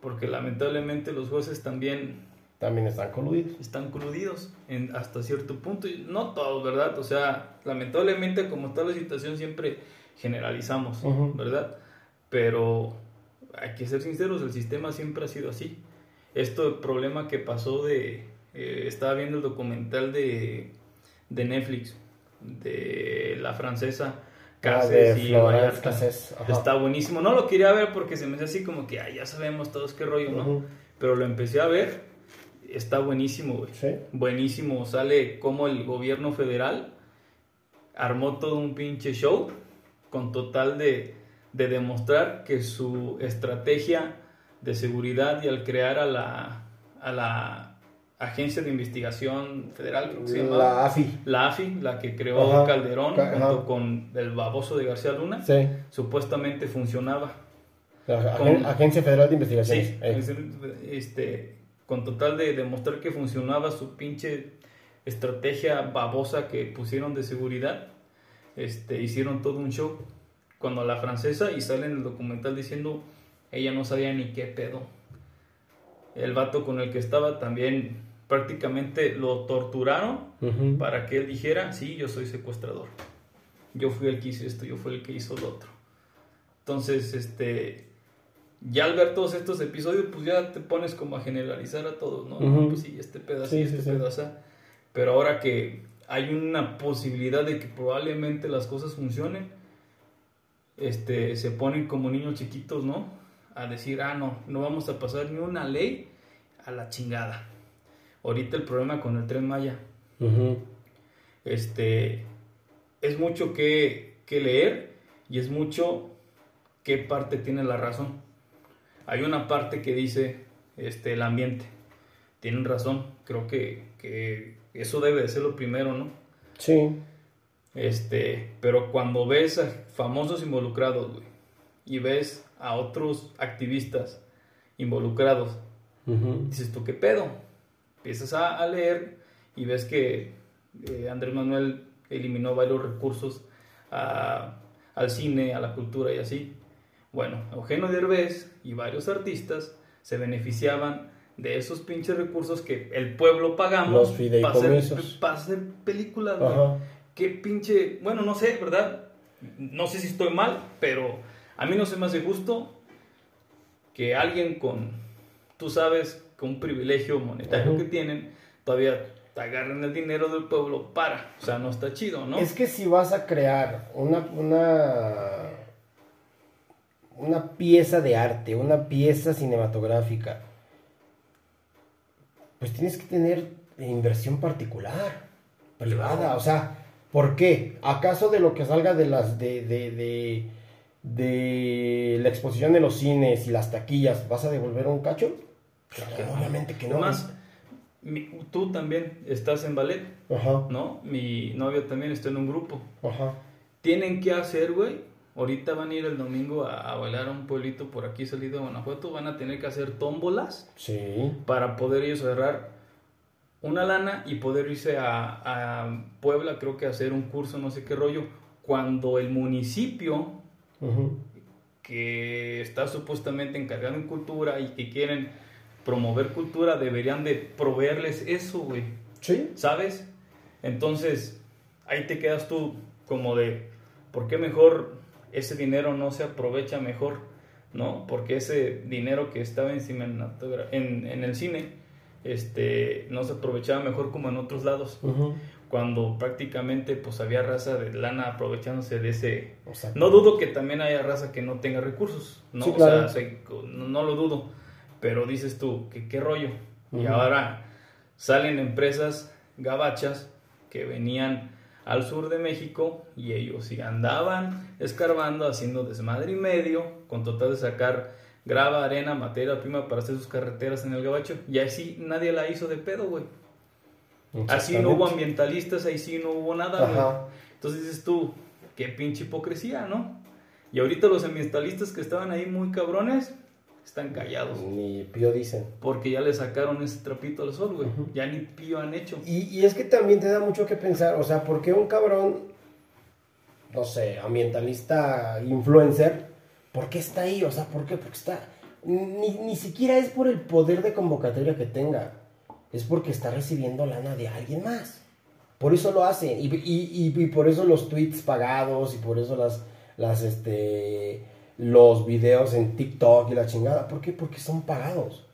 Porque lamentablemente los jueces también También están coludidos. están coludidos en, hasta cierto punto. Y no todos, ¿verdad? O sea, lamentablemente como está la situación siempre generalizamos. ¿verdad? Pero hay que ser sinceros, el sistema siempre ha sido así. Esto, el problema que pasó de... eh, estaba viendo el documental de, de Netflix, de la francesa Ah, Cáceres de y Vallarta. Está buenísimo. No lo quería ver porque se me hace así como que "Ay, ya sabemos todos qué rollo, ¿no? Pero lo empecé a ver. Está buenísimo, güey. Sí. Buenísimo. Sale como el gobierno federal armó todo un pinche show con total de, de demostrar que su estrategia de seguridad y al crear a la, a la Agencia de Investigación Federal, que se La AFI. la AFI, la que creó Ajá. Calderón Ca- junto con el baboso de García Luna, Sí. supuestamente funcionaba. La Con- Agen- Agencia Federal de Investigaciones. Sí, es- este, con total de demostrar que funcionaba su pinche estrategia babosa que pusieron de seguridad, este, hicieron todo un show cuando la francesa y sale en el documental diciendo ella no sabía ni qué pedo. El vato con el que estaba también prácticamente lo torturaron Ujú. para que él dijera, sí, yo soy secuestrador. Yo fui el que hizo esto, yo fui el que hizo lo otro. Entonces, este, ya al ver todos estos episodios, pues ya te pones como a generalizar a todos, ¿no? Ujú. Pues sí, este pedazo, Sí, este sí, sí. pedazo. Pero ahora que hay una posibilidad de que probablemente las cosas funcionen, este, se ponen como niños chiquitos, ¿no? A decir, ah, no, no vamos a pasar ni una ley a la chingada. Ahorita el problema con el tren Maya, este, es mucho que, que leer y es mucho qué parte tiene la razón. Hay una parte que dice este, el ambiente. Tienen razón, creo que, que eso debe de ser lo primero, ¿no? Sí. Este, pero cuando ves a famosos involucrados, güey, y ves a otros activistas involucrados, Ujú. dices tú, ¿qué pedo? Empiezas a, a leer y ves que eh, Andrés Manuel eliminó varios recursos a- al cine, a la cultura y así. Bueno, Eugenio Derbez y varios artistas se beneficiaban de esos pinches recursos que el pueblo pagamos Los para hacer, fideicomisos. para hacer películas. güey. Qué pinche, bueno, no sé, ¿verdad? No sé si estoy mal, pero a mí no se me hace justo que alguien con, tú sabes, con un privilegio monetario que tienen, todavía te agarren el dinero del pueblo para. O sea, no está chido, ¿no? Es que si vas a crear una, una, una pieza de arte, una pieza cinematográfica, pues tienes que tener inversión particular, privada. Claro. O sea, ¿por qué? ¿Acaso de lo que salga de las de, de, de, de la exposición de los cines y las taquillas vas a devolver un cacho? Claro no. Obviamente que no. Además, mi- tú también estás en ballet, Ajá, ¿no? Mi novia también está en un grupo. ajá. tienen que hacer, güey. Ahorita van a ir el domingo a, a bailar a un pueblito por aquí salido de Guanajuato. Van a tener que hacer tómbolas Sí. para poder ellos agarrar una lana y poder irse a, a Puebla, creo que hacer un curso, no sé qué rollo. Cuando el municipio que está supuestamente encargado en cultura y que quieren promover cultura, deberían de proveerles eso, güey. Sí. ¿Sabes? Entonces, ahí te quedas tú como de, ¿por qué mejor ese dinero no se aprovecha mejor? ¿No? Porque ese dinero que estaba en, en, en el cine, este, no se aprovechaba mejor como en otros lados. Ujú. Cuando prácticamente pues había raza de lana aprovechándose de ese... Exacto. No dudo que también haya raza que no tenga recursos, ¿no? Sí, O claro. sea, se- no, no lo dudo, pero dices tú, que qué rollo? Y Ujú. ahora salen empresas gabachas que venían al sur de México y ellos sí andaban escarbando, haciendo desmadre y medio, con total de sacar grava, arena, materia prima para hacer sus carreteras en el gabacho. Y así nadie la hizo de pedo, güey. Así no hubo ambientalistas, ahí sí no hubo nada, güey. Entonces dices tú, qué pinche hipocresía, ¿no? Y ahorita los ambientalistas que estaban ahí muy cabrones están callados. Ni pío dicen. Porque ya le sacaron ese trapito al sol, güey. Ya ni pío han hecho. Y, y es que también te da mucho que pensar, o sea, ¿por qué un cabrón, no sé, ambientalista, influencer, ¿por qué está ahí? O sea, ¿por qué? Porque está, ni, ni siquiera es por el poder de convocatoria que tenga, es porque está recibiendo lana de alguien más. Por eso lo hace, y, y- y- y por eso los tweets pagados, y por eso las, las, este, los videos en TikTok y la chingada, ¿por qué? Porque son pagados,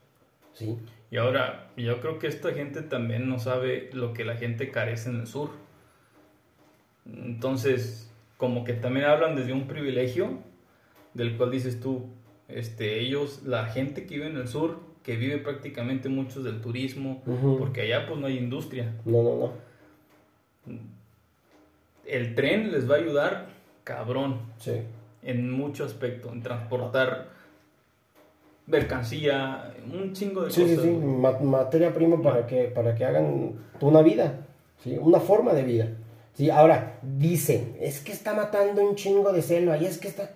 ¿sí? Y ahora, yo creo que esta gente también no sabe lo que la gente carece en el sur. Entonces, como que también hablan desde un privilegio, del cual dices tú, este, ellos, la gente que vive en el sur, que vive prácticamente muchos del turismo, porque allá pues no hay industria. No, no, no, El tren les va a ayudar, cabrón, sí. En mucho aspecto, en transportar mercancía, un chingo de Sí, sí, cosas. sí, ma- materia prima para que, para que hagan una vida, ¿sí? Una forma de vida. Sí, ahora, dicen, es que está matando un chingo de selva, y es que está...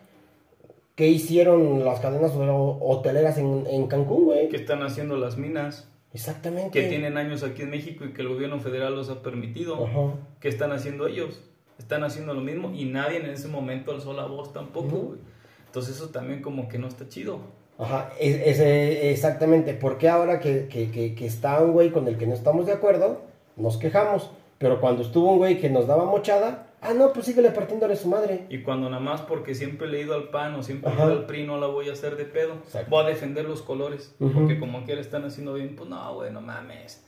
¿Qué hicieron las cadenas ho- hoteleras en, en Cancún, güey? que están haciendo las minas, Exactamente. que tienen años aquí en México y que el gobierno federal los ha permitido. Ajá. ¿Qué están haciendo ellos? Están haciendo lo mismo y nadie en ese momento alzó la voz tampoco, Ujú. güey. Entonces eso también como que no está chido. Ajá, es, es, eh, exactamente. Porque ahora que, que, que, que está un güey con el que no estamos de acuerdo, nos quejamos. Pero cuando estuvo un güey que nos daba mochada, ah, no, pues síguele partiéndole su madre. Y cuando nada más porque siempre le he ido al PAN o siempre he Ajá. ido al PRI no la voy a hacer de pedo. Exacto. Voy a defender los colores. Ujú. Porque como que le están haciendo bien, pues no, güey, no mames.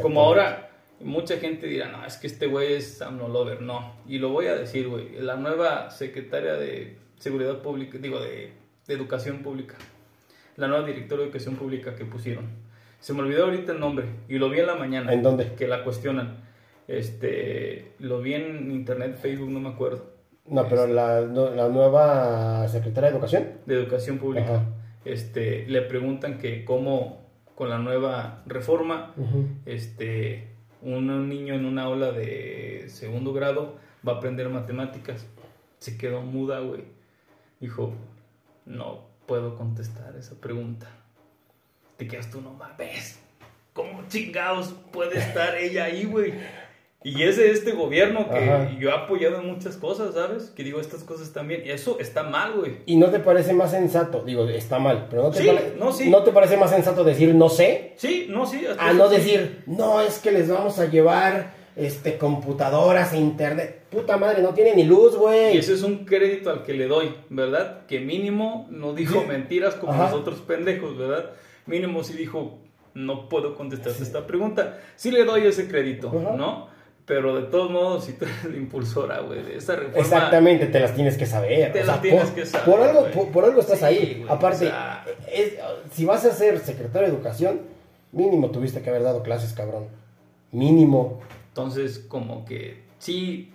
Como ahora, mucha gente dirá, no, es que este güey es AMLO lover. No, y lo voy a decir, güey. La nueva secretaria de Seguridad Pública, digo, de, de Educación Pública, la nueva directora de Educación Pública que pusieron. Se me olvidó ahorita el nombre y lo vi en la mañana. ¿En dónde? Que la cuestionan. Este, lo vi en internet, Facebook, no me acuerdo. No, pero la, no- la nueva secretaria de Educación. De Educación Pública. Ajá. Este, le preguntan que cómo con la nueva reforma este, un, niño en una aula de segundo grado va a aprender matemáticas. Se quedó muda, güey. Dijo, no puedo contestar esa pregunta. Te quedas tú, no mames. ¿Cómo chingados puede estar ella ahí, güey? Y es de este gobierno que Ajá. yo he apoyado en muchas cosas, ¿sabes? Que digo, estas cosas también. Y eso está mal, güey. ¿Y no te parece más sensato? Digo, está mal, pero ¿no te, Sí, pare- no, sí. ¿no te parece más sensato decir no sé? Sí, no, sí. A no sí. decir, no, es que les vamos a llevar este, computadoras e internet. Puta madre, no tiene ni luz, Y güey. ese es un crédito al que le doy, ¿verdad? Que mínimo no dijo Sí. mentiras como Ajá. los otros pendejos, ¿verdad? Mínimo sí dijo, no puedo contestarte esta pregunta. Sí le doy ese crédito, Ajá. ¿no? Pero de todos modos, si tú eres la impulsora, güey, de esa reforma... Exactamente, te las tienes que saber. Te o sea, las tienes por, que saber, Por algo, por, por algo estás Sí, ahí. güey, Aparte, o sea- es- si vas a ser secretario de Educación, mínimo tuviste que haber dado clases, cabrón. Mínimo. Entonces, como que sí,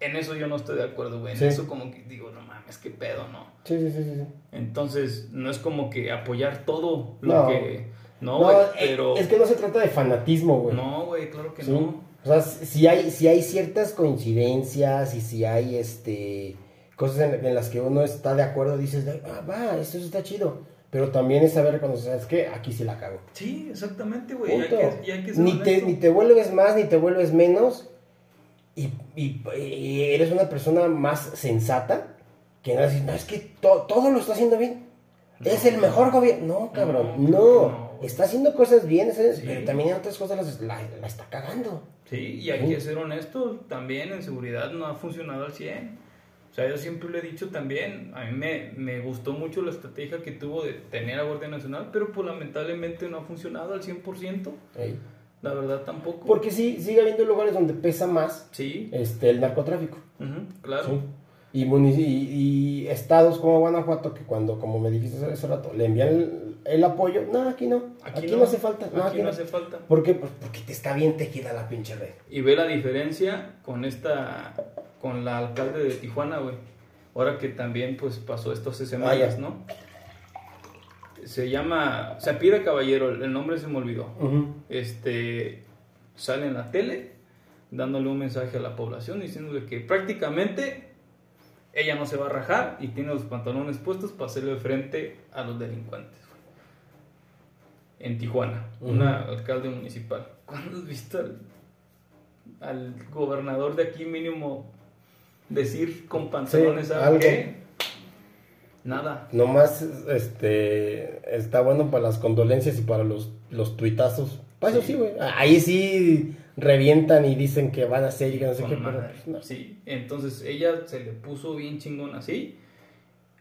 en eso yo no estoy de acuerdo, güey. En Sí. eso como que digo, no mames, qué pedo, ¿no? Sí, sí, sí, sí. Entonces, no es como que apoyar todo lo No. que... No, No, güey, eh, pero... es que no se trata de fanatismo, güey. No, güey, claro que Sí. no. O sea, si hay, si hay ciertas coincidencias y si hay este cosas en, en las que uno está de acuerdo, dices, ah, va, esto está chido. Pero también es saber reconocer, ¿sabes qué? Aquí sí la cago. Sí, exactamente, güey. que- que Ni te, ni te vuelves más, ni te vuelves menos. Y, y- y eres una persona más sensata que no decir, no, es que to- todo lo está haciendo bien. es el mejor gobierno. No, cabrón, No, no. Está haciendo cosas bien. Sí. pero también en otras cosas las- la, la está cagando. Sí, y hay Sí. que ser honesto, también en seguridad no ha funcionado al 100. O sea, yo siempre lo he dicho también, a mí me, me gustó mucho la estrategia que tuvo de tener a Guardia Nacional, pero pues lamentablemente no ha funcionado al 100%, Ey. la verdad tampoco. Porque sí, sigue habiendo lugares donde pesa más Sí, este, el narcotráfico. ujú, claro. Y, y, y estados como Guanajuato, que cuando, como me dijiste hace rato, le envían el, el apoyo, no, aquí no, aquí, no, hace falta, no, aquí no hace falta. ¿Por qué? Pues porque te está bien tejida la pinche red. Y ve la diferencia con esta, con la alcalde de Tijuana, güey. Ahora que también pues pasó esto hace semanas, Ah. ¿no? Se llama, se pide Caballero, el nombre se me olvidó. Este, sale en la tele dándole un mensaje a la población diciéndole que prácticamente ella no se va a rajar y tiene los pantalones puestos para hacerle frente a los delincuentes. En Tijuana, una alcalde municipal. ¿Cuándo has visto al, al gobernador de aquí mínimo decir con pantalones Sí, ¿sabe algo. qué? Nada. Nomás este, está bueno para las condolencias y para los, los tuitazos. Para eso Sí. sí, güey. Ahí sí revientan y dicen que van a hacer y que no sé qué, pero pues, no. Sí, entonces ella se le puso bien chingón así,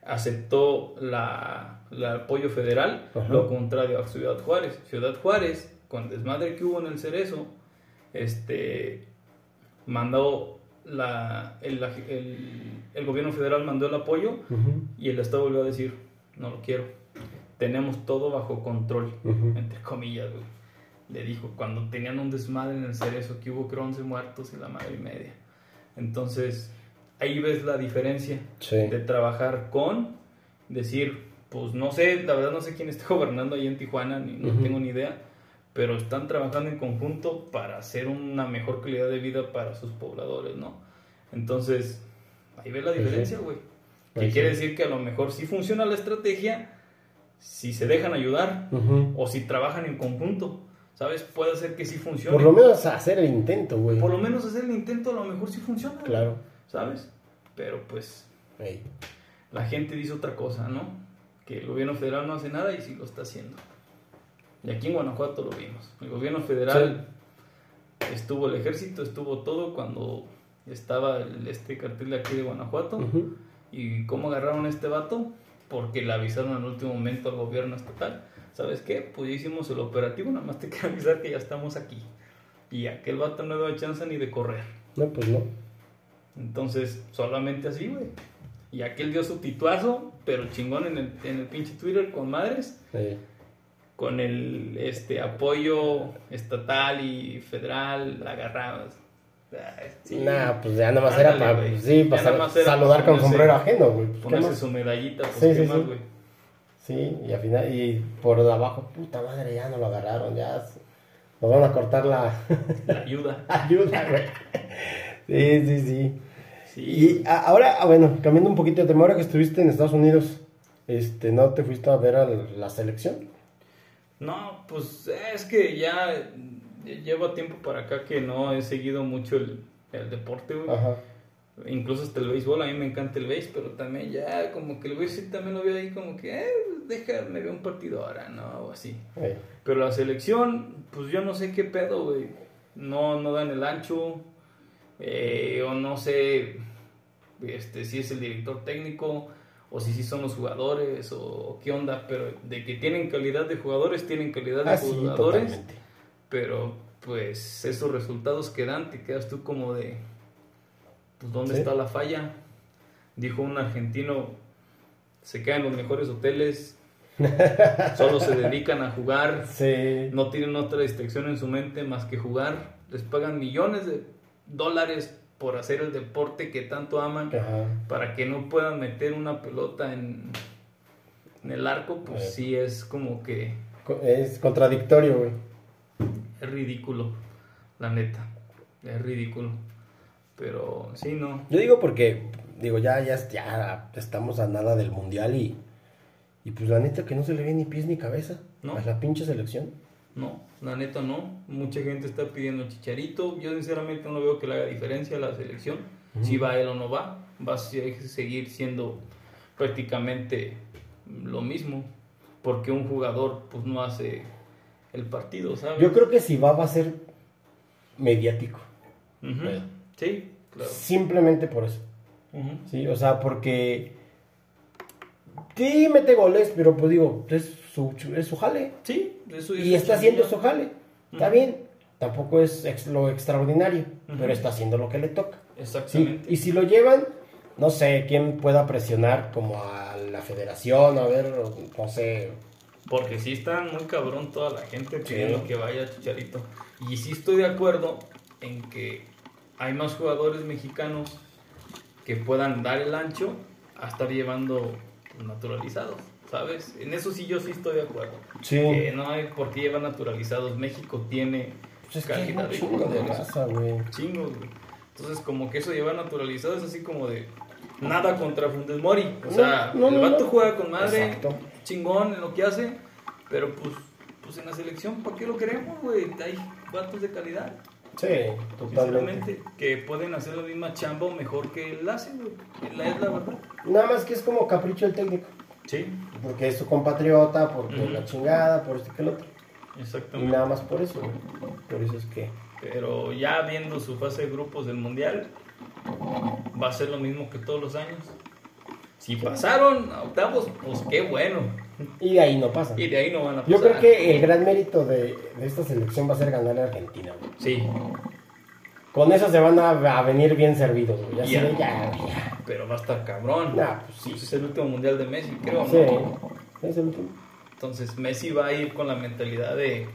aceptó la, la apoyo federal, Ajá. lo contrario a Ciudad Juárez. Ciudad Juárez, con el desmadre que hubo en el Cerezo, este, mandó la, el, el- el gobierno federal mandó el apoyo y el Estado volvió a decir, no lo quiero, tenemos todo bajo control entre comillas, güey. Le dijo, cuando tenían un desmadre en el cerezo, que hubo creo 11 muertos y la madre y media. Entonces, ahí ves la diferencia Sí. de trabajar con, decir, pues no sé, la verdad no sé quién está [LAUGHS] gobernando ahí en Tijuana, ni, no tengo ni idea, pero están trabajando en conjunto para hacer una mejor calidad de vida para sus pobladores, ¿no? Entonces, ahí ves la Pues diferencia, güey. Que Pues sí. quiere decir que a lo mejor sí funciona la estrategia si se dejan ayudar o si trabajan en conjunto, ¿sabes? Puede ser que sí funcione. Por lo menos hacer el intento, güey. Por lo menos hacer el intento a lo mejor sí funciona, Claro. ¿sabes? Pero pues la gente dice otra cosa, ¿no? Que el gobierno federal no hace nada y sí lo está haciendo. Y aquí en Guanajuato lo vimos. El gobierno federal estuvo el ejército, estuvo todo cuando estaba el- este cartel de aquí de Guanajuato. ¿Y cómo agarraron a este vato? Porque le avisaron en el último momento al gobierno estatal. ¿Sabes qué? Pues ya hicimos el operativo, nada más te [LAUGHS] quiero avisar que ya estamos aquí. Y aquel vato no dio chance ni de correr. No, pues no. Entonces, solamente así, güey. Y aquel dio su tituazo, pero chingón en el, en el pinche Twitter con madres, Ey. con el este apoyo estatal y federal. Ay, sí. Nah, pues ya nada más era para sí, nada más era saludar con sombrero ajeno, güey. Pues, ¿qué Ponerse su medallita, pues Sí, qué sí, más, sí. güey. Sí, y al final, y por abajo, puta madre, ya no lo agarraron, ya nos van a cortar la La ayuda. ayuda, [LAUGHS] güey. Sí, sí, sí. Sí. Y a- ahora, ah, bueno, cambiando un poquito de tema, ahora que estuviste en Estados Unidos, este, ¿no te fuiste a ver a la selección? No, pues es que ya llevo tiempo para acá que no he seguido mucho el, el deporte, güey. Ajá. Incluso hasta el béisbol, a mí me encanta el béis, pero también ya como que el béis sí también lo veo ahí como que, eh, déjame ver un partido ahora, ¿no? O así. Pero la selección, pues yo no sé qué pedo, güey. No, no dan el ancho, eh, o no sé este, si es el director técnico, o si sí son los jugadores, o qué onda, pero de que tienen calidad de jugadores, tienen calidad de Ah, jugadores, pero pues esos resultados que dan, te quedas tú como de, pues ¿dónde Sí. está la falla? Dijo un argentino, se quedan en los mejores hoteles, [LAUGHS] solo se dedican a jugar, Sí. no tienen otra distracción en su mente más que jugar, les pagan millones de dólares por hacer el deporte que tanto aman, Ajá. para que no puedan meter una pelota en, en el arco, pues Eh. sí es como que Es contradictorio, güey. es ridículo, la neta. es ridículo. Pero sí, no. Yo digo porque, digo, ya, ya, ya estamos a nada del mundial y, y pues la neta que no se le ve ni pies ni cabeza No. a la pinche selección. No, la neta no. Mucha gente está pidiendo Chicharito. Yo sinceramente no veo que le haga diferencia a la selección. Si va él o no va, va a se- seguir siendo prácticamente lo mismo. Porque un jugador pues no hace el partido, ¿sabes? Yo creo que si va, va a ser mediático. Sí, claro. Simplemente por eso. Sí, o sea, porque. Sí, mete goles, pero pues digo, es su, es su jale. Sí, eso Y está haciendo su jale. Está bien. Tampoco es ex- lo extraordinario, pero está haciendo lo que le toca. Sí, Exactamente. y si lo llevan, no sé quién pueda presionar como a la federación, a ver, no sé. Porque sí está muy cabrón toda la gente pidiendo Sí. que vaya Chicharito. Y sí estoy de acuerdo en que hay más jugadores mexicanos que puedan dar el ancho a estar llevando naturalizados, ¿sabes? En eso sí yo sí estoy de acuerdo. Sí. Que no hay por qué llevar naturalizados. México tiene Pues es que calidad un de de jugadores. güey. Chingos, güey. Entonces, como que eso llevar naturalizado es así como de nada contra Funes Mori. O sea, No, no, el vato no. juega con madre, Exacto. chingón en lo que hace, pero pues, pues en la selección, ¿para qué lo queremos, güey? Hay vatos de calidad, Sí, totalmente. que pueden hacer la misma chamba o mejor que él hace, güey. La- Es la verdad. Nada más que es como capricho el técnico. Sí, Porque es su compatriota, porque Ujú. la chingada, por esto que el otro. Y exactamente. nada más por eso, güey. Por eso es que. Pero ya viendo su fase de grupos del mundial, va a ser lo mismo que todos los años. Si pasaron a octavos, pues qué bueno. Y de ahí no pasa. Y de ahí no van a pasar. Yo creo que el gran mérito de, de esta selección va a ser ganar a Argentina, güey. Sí, Con eso se van a, a venir bien servidos, güey. Ya. ya, ya. pero va a estar cabrón. Nah, pues sí. Pues es el último mundial de Messi, creo. ¿no? Sí, es el último. Entonces Messi va a ir con la mentalidad de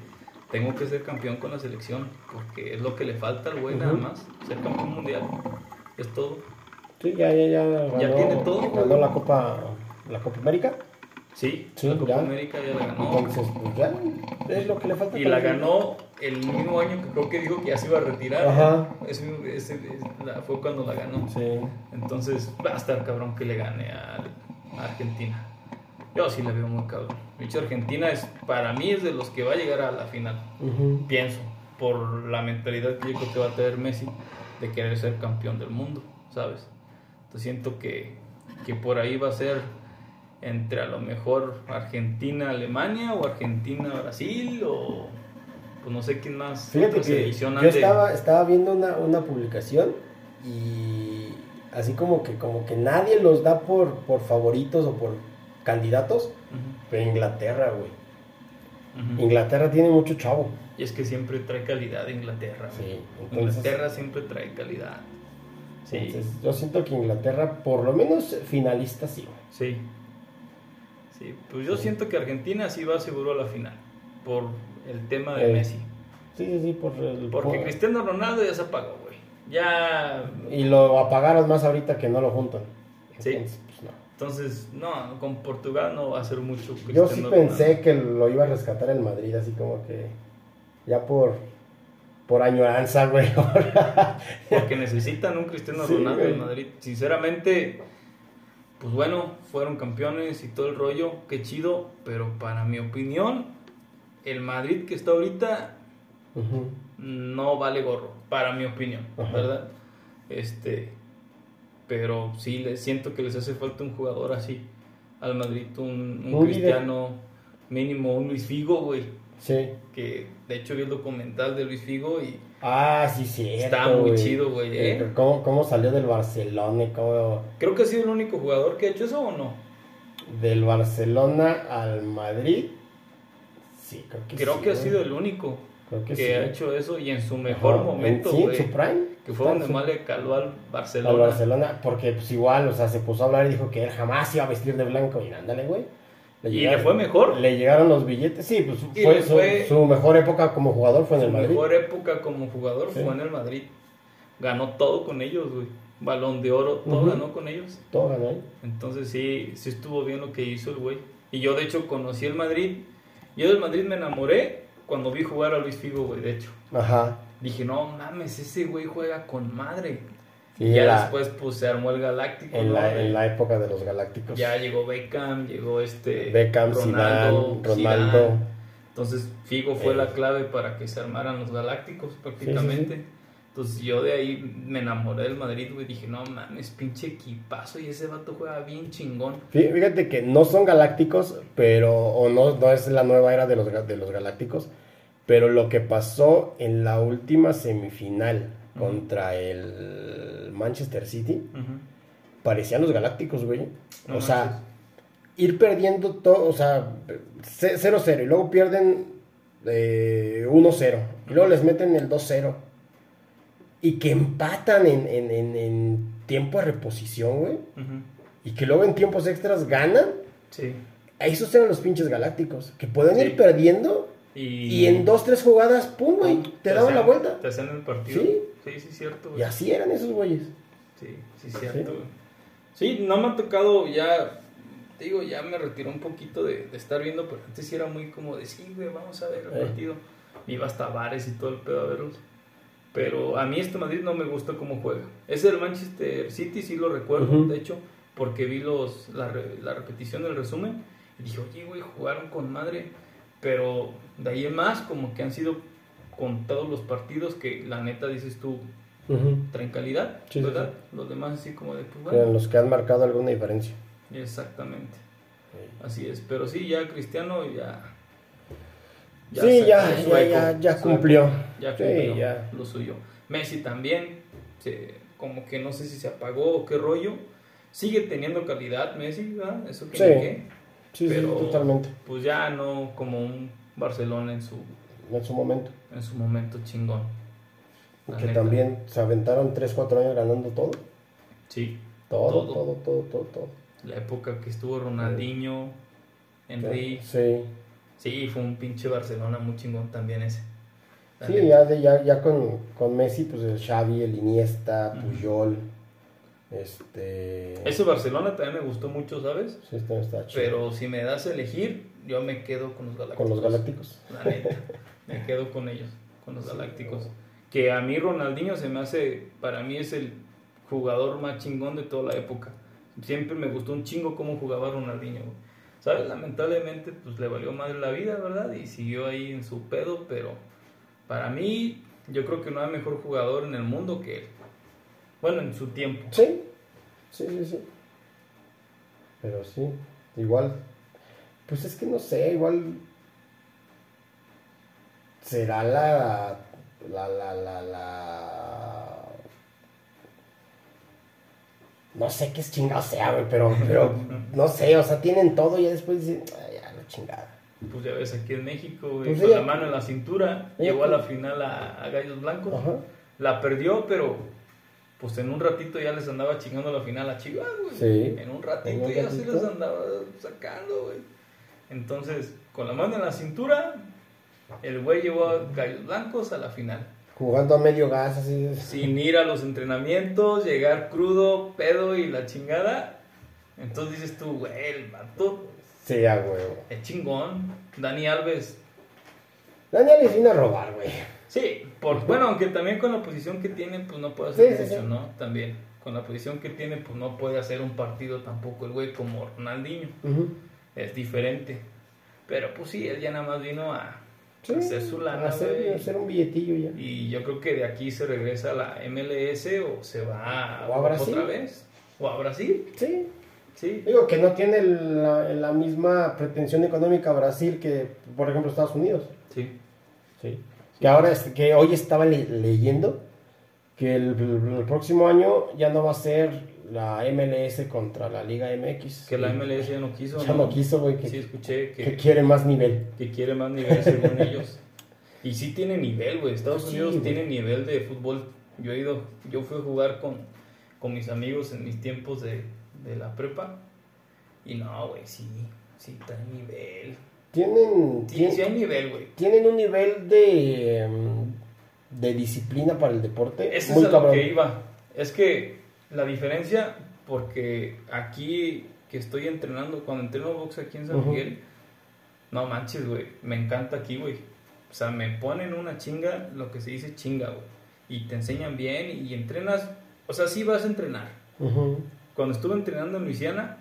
tengo que ser campeón con la selección, porque es lo que le falta al güey nada más, ser campeón mundial. Es todo. Sí, ya, ya, ya. Ganó, Ya tiene todo. Ganó la Copa, la Copa América. Sí, Sí, la Copa ya. América ya la ganó. Entonces, pues ya. Es lo que le falta. Y la ganó el mismo año que creo que dijo que ya se iba a retirar. Ajá. Ese, ese- es- la- fue cuando la ganó. Sí. Entonces va a estar cabrón que le gane a, a Argentina. Yo sí la veo muy cabrón. De hecho, Argentina es, para mí es de los que va a llegar a la final. Pienso, por la mentalidad que yo creo que va a tener Messi de querer ser campeón del mundo, ¿sabes? Entonces siento que, que por ahí va a ser entre a lo mejor Argentina-Alemania o Argentina-Brasil o pues no sé quién más. Fíjate que yo estaba, estaba viendo una, una publicación y así como que como que nadie los da por, por favoritos o por candidatos, pero Inglaterra, güey. Inglaterra tiene mucho chavo. Y es que siempre trae calidad Inglaterra. Sí, entonces, Inglaterra siempre trae calidad. Sí, entonces yo siento que Inglaterra, por lo menos finalista, sí. sí. Sí, pues yo siento que Argentina sí va seguro a la final. Por el tema de Eh, Messi. Sí, sí, sí, por el... Porque por- Cristiano Ronaldo ya se apagó, güey. Ya. Y lo apagaron más ahorita que no lo juntan. Sí. Entonces, pues, no. Entonces, no, con Portugal no va a ser mucho Cristiano Yo sí pensé que lo iba a rescatar el Madrid, así como que ya por por añoranza, güey. [LAUGHS] Porque necesitan un Cristiano Ronaldo en Madrid. Sinceramente, pues bueno, fueron campeones y todo el rollo, qué chido. Pero para mi opinión, el Madrid que está ahorita no vale gorro, para mi opinión, Ajá. ¿verdad? Este, pero sí, le siento que les hace falta un jugador así al Madrid, Un cristiano mínimo, un Luis Figo, güey. Sí. Que de hecho vi el documental de Luis Figo y Ah, sí, sí. Está muy chido, güey, ¿eh? ¿Cómo, cómo salió del Barcelona cómo... creo que ha sido el único jugador que ha hecho eso o no. Del Barcelona al Madrid. Sí, creo que Creo sí, que ha sido el único Creo que, que, sí. ha hecho eso y en su mejor Ajá. momento, Sí, en su prime. Que fue donde en más su- le caló al Barcelona. Al Barcelona, porque pues igual, o sea, se puso a hablar y dijo que él jamás iba a vestir de blanco y ándale, güey. ¿Y le fue mejor? Le llegaron los billetes, sí, pues fue, le su, su mejor época como jugador fue en Su el Madrid. mejor época como jugador Sí. fue en el Madrid. Ganó todo con ellos, güey. Balón de oro, todo ganó con ellos. Todo ganó. Entonces sí, sí estuvo bien lo que hizo el güey. Y yo de hecho conocí el Madrid. Yo del Madrid me enamoré cuando vi jugar a Luis Figo, güey, de hecho. Ajá. dije, no mames, ese güey juega con madre. Y ya la- después pues se armó el Galáctico. en, ¿no? la, en la época de los Galácticos. Ya llegó Beckham, llegó este Beckham, Ronaldo, Zidane, Ronaldo. Zidane. Entonces Figo fue Eh. la clave para que se armaran los Galácticos prácticamente. Sí, sí, Entonces yo de ahí me enamoré del Madrid, güey. Dije, no mames, pinche equipazo y ese vato juega bien chingón. Fí- Fíjate que no son galácticos, pero, o no, no es la nueva era de los, de los galácticos, pero lo que pasó en la última semifinal Contra el Manchester City, Ujú. parecían los galácticos, güey. No o sea, manches. ir perdiendo todo, o sea, ce- 0-0 y luego pierden eh, 1-0 y luego les meten el 2-0 y que empatan en, en- en- en tiempo de reposición, güey, Ujú. y que luego en tiempos extras ganan. Sí. Esos eran los pinches galácticos, que pueden Sí. ir perdiendo Y, y en dos, tres jugadas, pum, güey, te daban la vuelta. Te hacían el partido. Sí. Sí, sí, cierto. güey. Y así eran esos güeyes. Sí, sí, cierto. Sí, no me ha tocado ya, te digo, ya me retiró un poquito de, de estar viendo, pero antes sí era muy como de, sí, güey, vamos a ver el Eh. partido. Iba hasta bares y todo el pedo a verlos. Pero a mí este Madrid no me gusta cómo juega. Ese del Manchester City sí lo recuerdo, de hecho, porque vi los, la, la repetición del resumen y dije, oye, güey, jugaron con madre. Pero de ahí en más, como que han sido con todos los partidos que la neta dices tú, traen calidad, Sí, sí, ¿verdad? Los demás así como de, pues bueno, Eran los que han marcado alguna diferencia. exactamente, así es. Pero sí, ya Cristiano ya... sí, ya, ya, ya, cumplió. Ya Sí, cumplió ya. lo suyo. Messi también, se- como que no sé si se apagó o qué rollo. Sigue teniendo calidad Messi, ¿verdad? Eso que Sí. qué, Sí, sí, Pero- totalmente. Pues ya no como un Barcelona en su, En su momento. en su momento chingón. Que neta. también se aventaron 3, 4 años ganando todo. Sí, Todo, Todo. todo, todo, todo, todo. la época que estuvo Ronaldinho, Henry. Sí, Sí, fue un pinche Barcelona muy chingón también ese. La sí neta. ya, de- ya, ya con, con Messi, pues el Xavi, el Iniesta. Puyol. Este. Ese Barcelona también me gustó mucho, ¿sabes? Sí, está chido. Pero si me das a elegir, yo me quedo con los Galácticos. Con los Galácticos. La neta, me quedo con ellos, con los Galácticos. Que a mí Ronaldinho se me hace, para mí es el jugador más chingón de toda la época. Siempre me gustó un chingo cómo jugaba Ronaldinho. güey. ¿Sabes? Lamentablemente, pues le valió madre la vida, ¿verdad? Y siguió ahí en su pedo, pero para mí, yo creo que no hay mejor jugador en el mundo que él. Bueno, en su tiempo. Sí, sí, sí, sí. Pero sí, igual. Pues es que no sé, igual. Será la. La, la, la, la. No sé qué es chingado sea, güey, pero, pero [LAUGHS] no sé, o sea, tienen todo y ya después dicen, "Ay, ya, la chingada. Pues ya ves aquí en México, güey, Pues con la mano en la cintura, llegó a la final a, a Gallos Blancos. Ajá. La perdió, pero pues en un ratito ya les andaba chingando la final a Chivas, güey. Sí. En un ratito En un ya se ratito. les andaba sacando, güey. Entonces, con la mano en la cintura, el güey llevó a Gallos Blancos a la final. Jugando a medio gas, así. Sin ir a los entrenamientos, llegar crudo, pedo y la chingada. Entonces dices tú, güey, el vato Sí, a huevo. es chingón. Dani Alves Daniel les vino a robar, güey. Sí, por, bueno, aunque también con la posición que tiene, pues no puede hacer Sí, mucho, sí. ¿no? También, con la posición que tiene, pues no puede hacer un partido tampoco el güey como Ronaldinho. Ujú. Es diferente. Pero pues sí, él ya nada más vino a Sí, hacer su lana, hacer, un billetillo ya. Y yo creo que de aquí se regresa a la MLS o se va O a Brasil. otra vez. O a Brasil, Sí, sí. digo que no tiene la, la misma pretensión económica Brasil que, por ejemplo, Estados Unidos. Sí. Sí. Que ahora, es- que hoy estaba le- leyendo que el, el próximo año ya no va a ser la MLS contra la Liga MX. Que la MLS ya no quiso, ya no quiso, güey, que, Sí, escuché que... que quiere más nivel. que quiere más nivel según ellos. Y sí tiene nivel, güey. Estados Sí, Unidos güey. tiene nivel de fútbol. Yo he ido, yo fui a jugar con, con mis amigos en mis tiempos de, de la prepa. Y no, güey, sí, sí trae nivel. Tienen, Sí, tien- sí hay nivel, güey. tienen un nivel de, mm, de disciplina para el deporte Ese muy es a lo cabrón. que iba. Es que la diferencia, porque aquí que estoy entrenando, cuando entreno box aquí en San. Miguel, no manches, güey, me encanta aquí, güey. O sea, me ponen una chinga, lo que se dice chinga, güey. Y te enseñan bien y entrenas. O sea, sí vas a entrenar. Cuando estuve entrenando en Luisiana,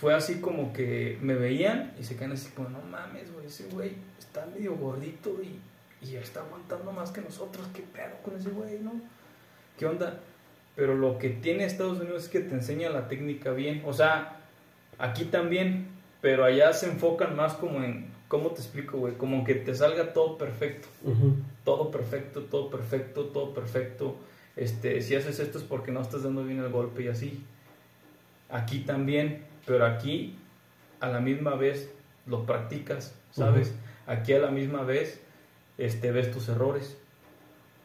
fue así como que me veían y se quedan así como, no mames, güey, ese güey está medio gordito y, y está aguantando más que nosotros. ¿Qué pedo con ese güey, no? ¿Qué onda? Pero lo que tiene Estados Unidos es que te enseña la técnica bien. O sea, aquí también, pero allá se enfocan más como en, ¿cómo te explico, güey? Como que te salga todo perfecto. Todo perfecto, todo perfecto, todo perfecto. Este, si haces esto es porque no estás dando bien el golpe y así. Aquí también, pero aquí a la misma vez lo practicas, ¿sabes? Aquí a la misma vez este, ves tus errores.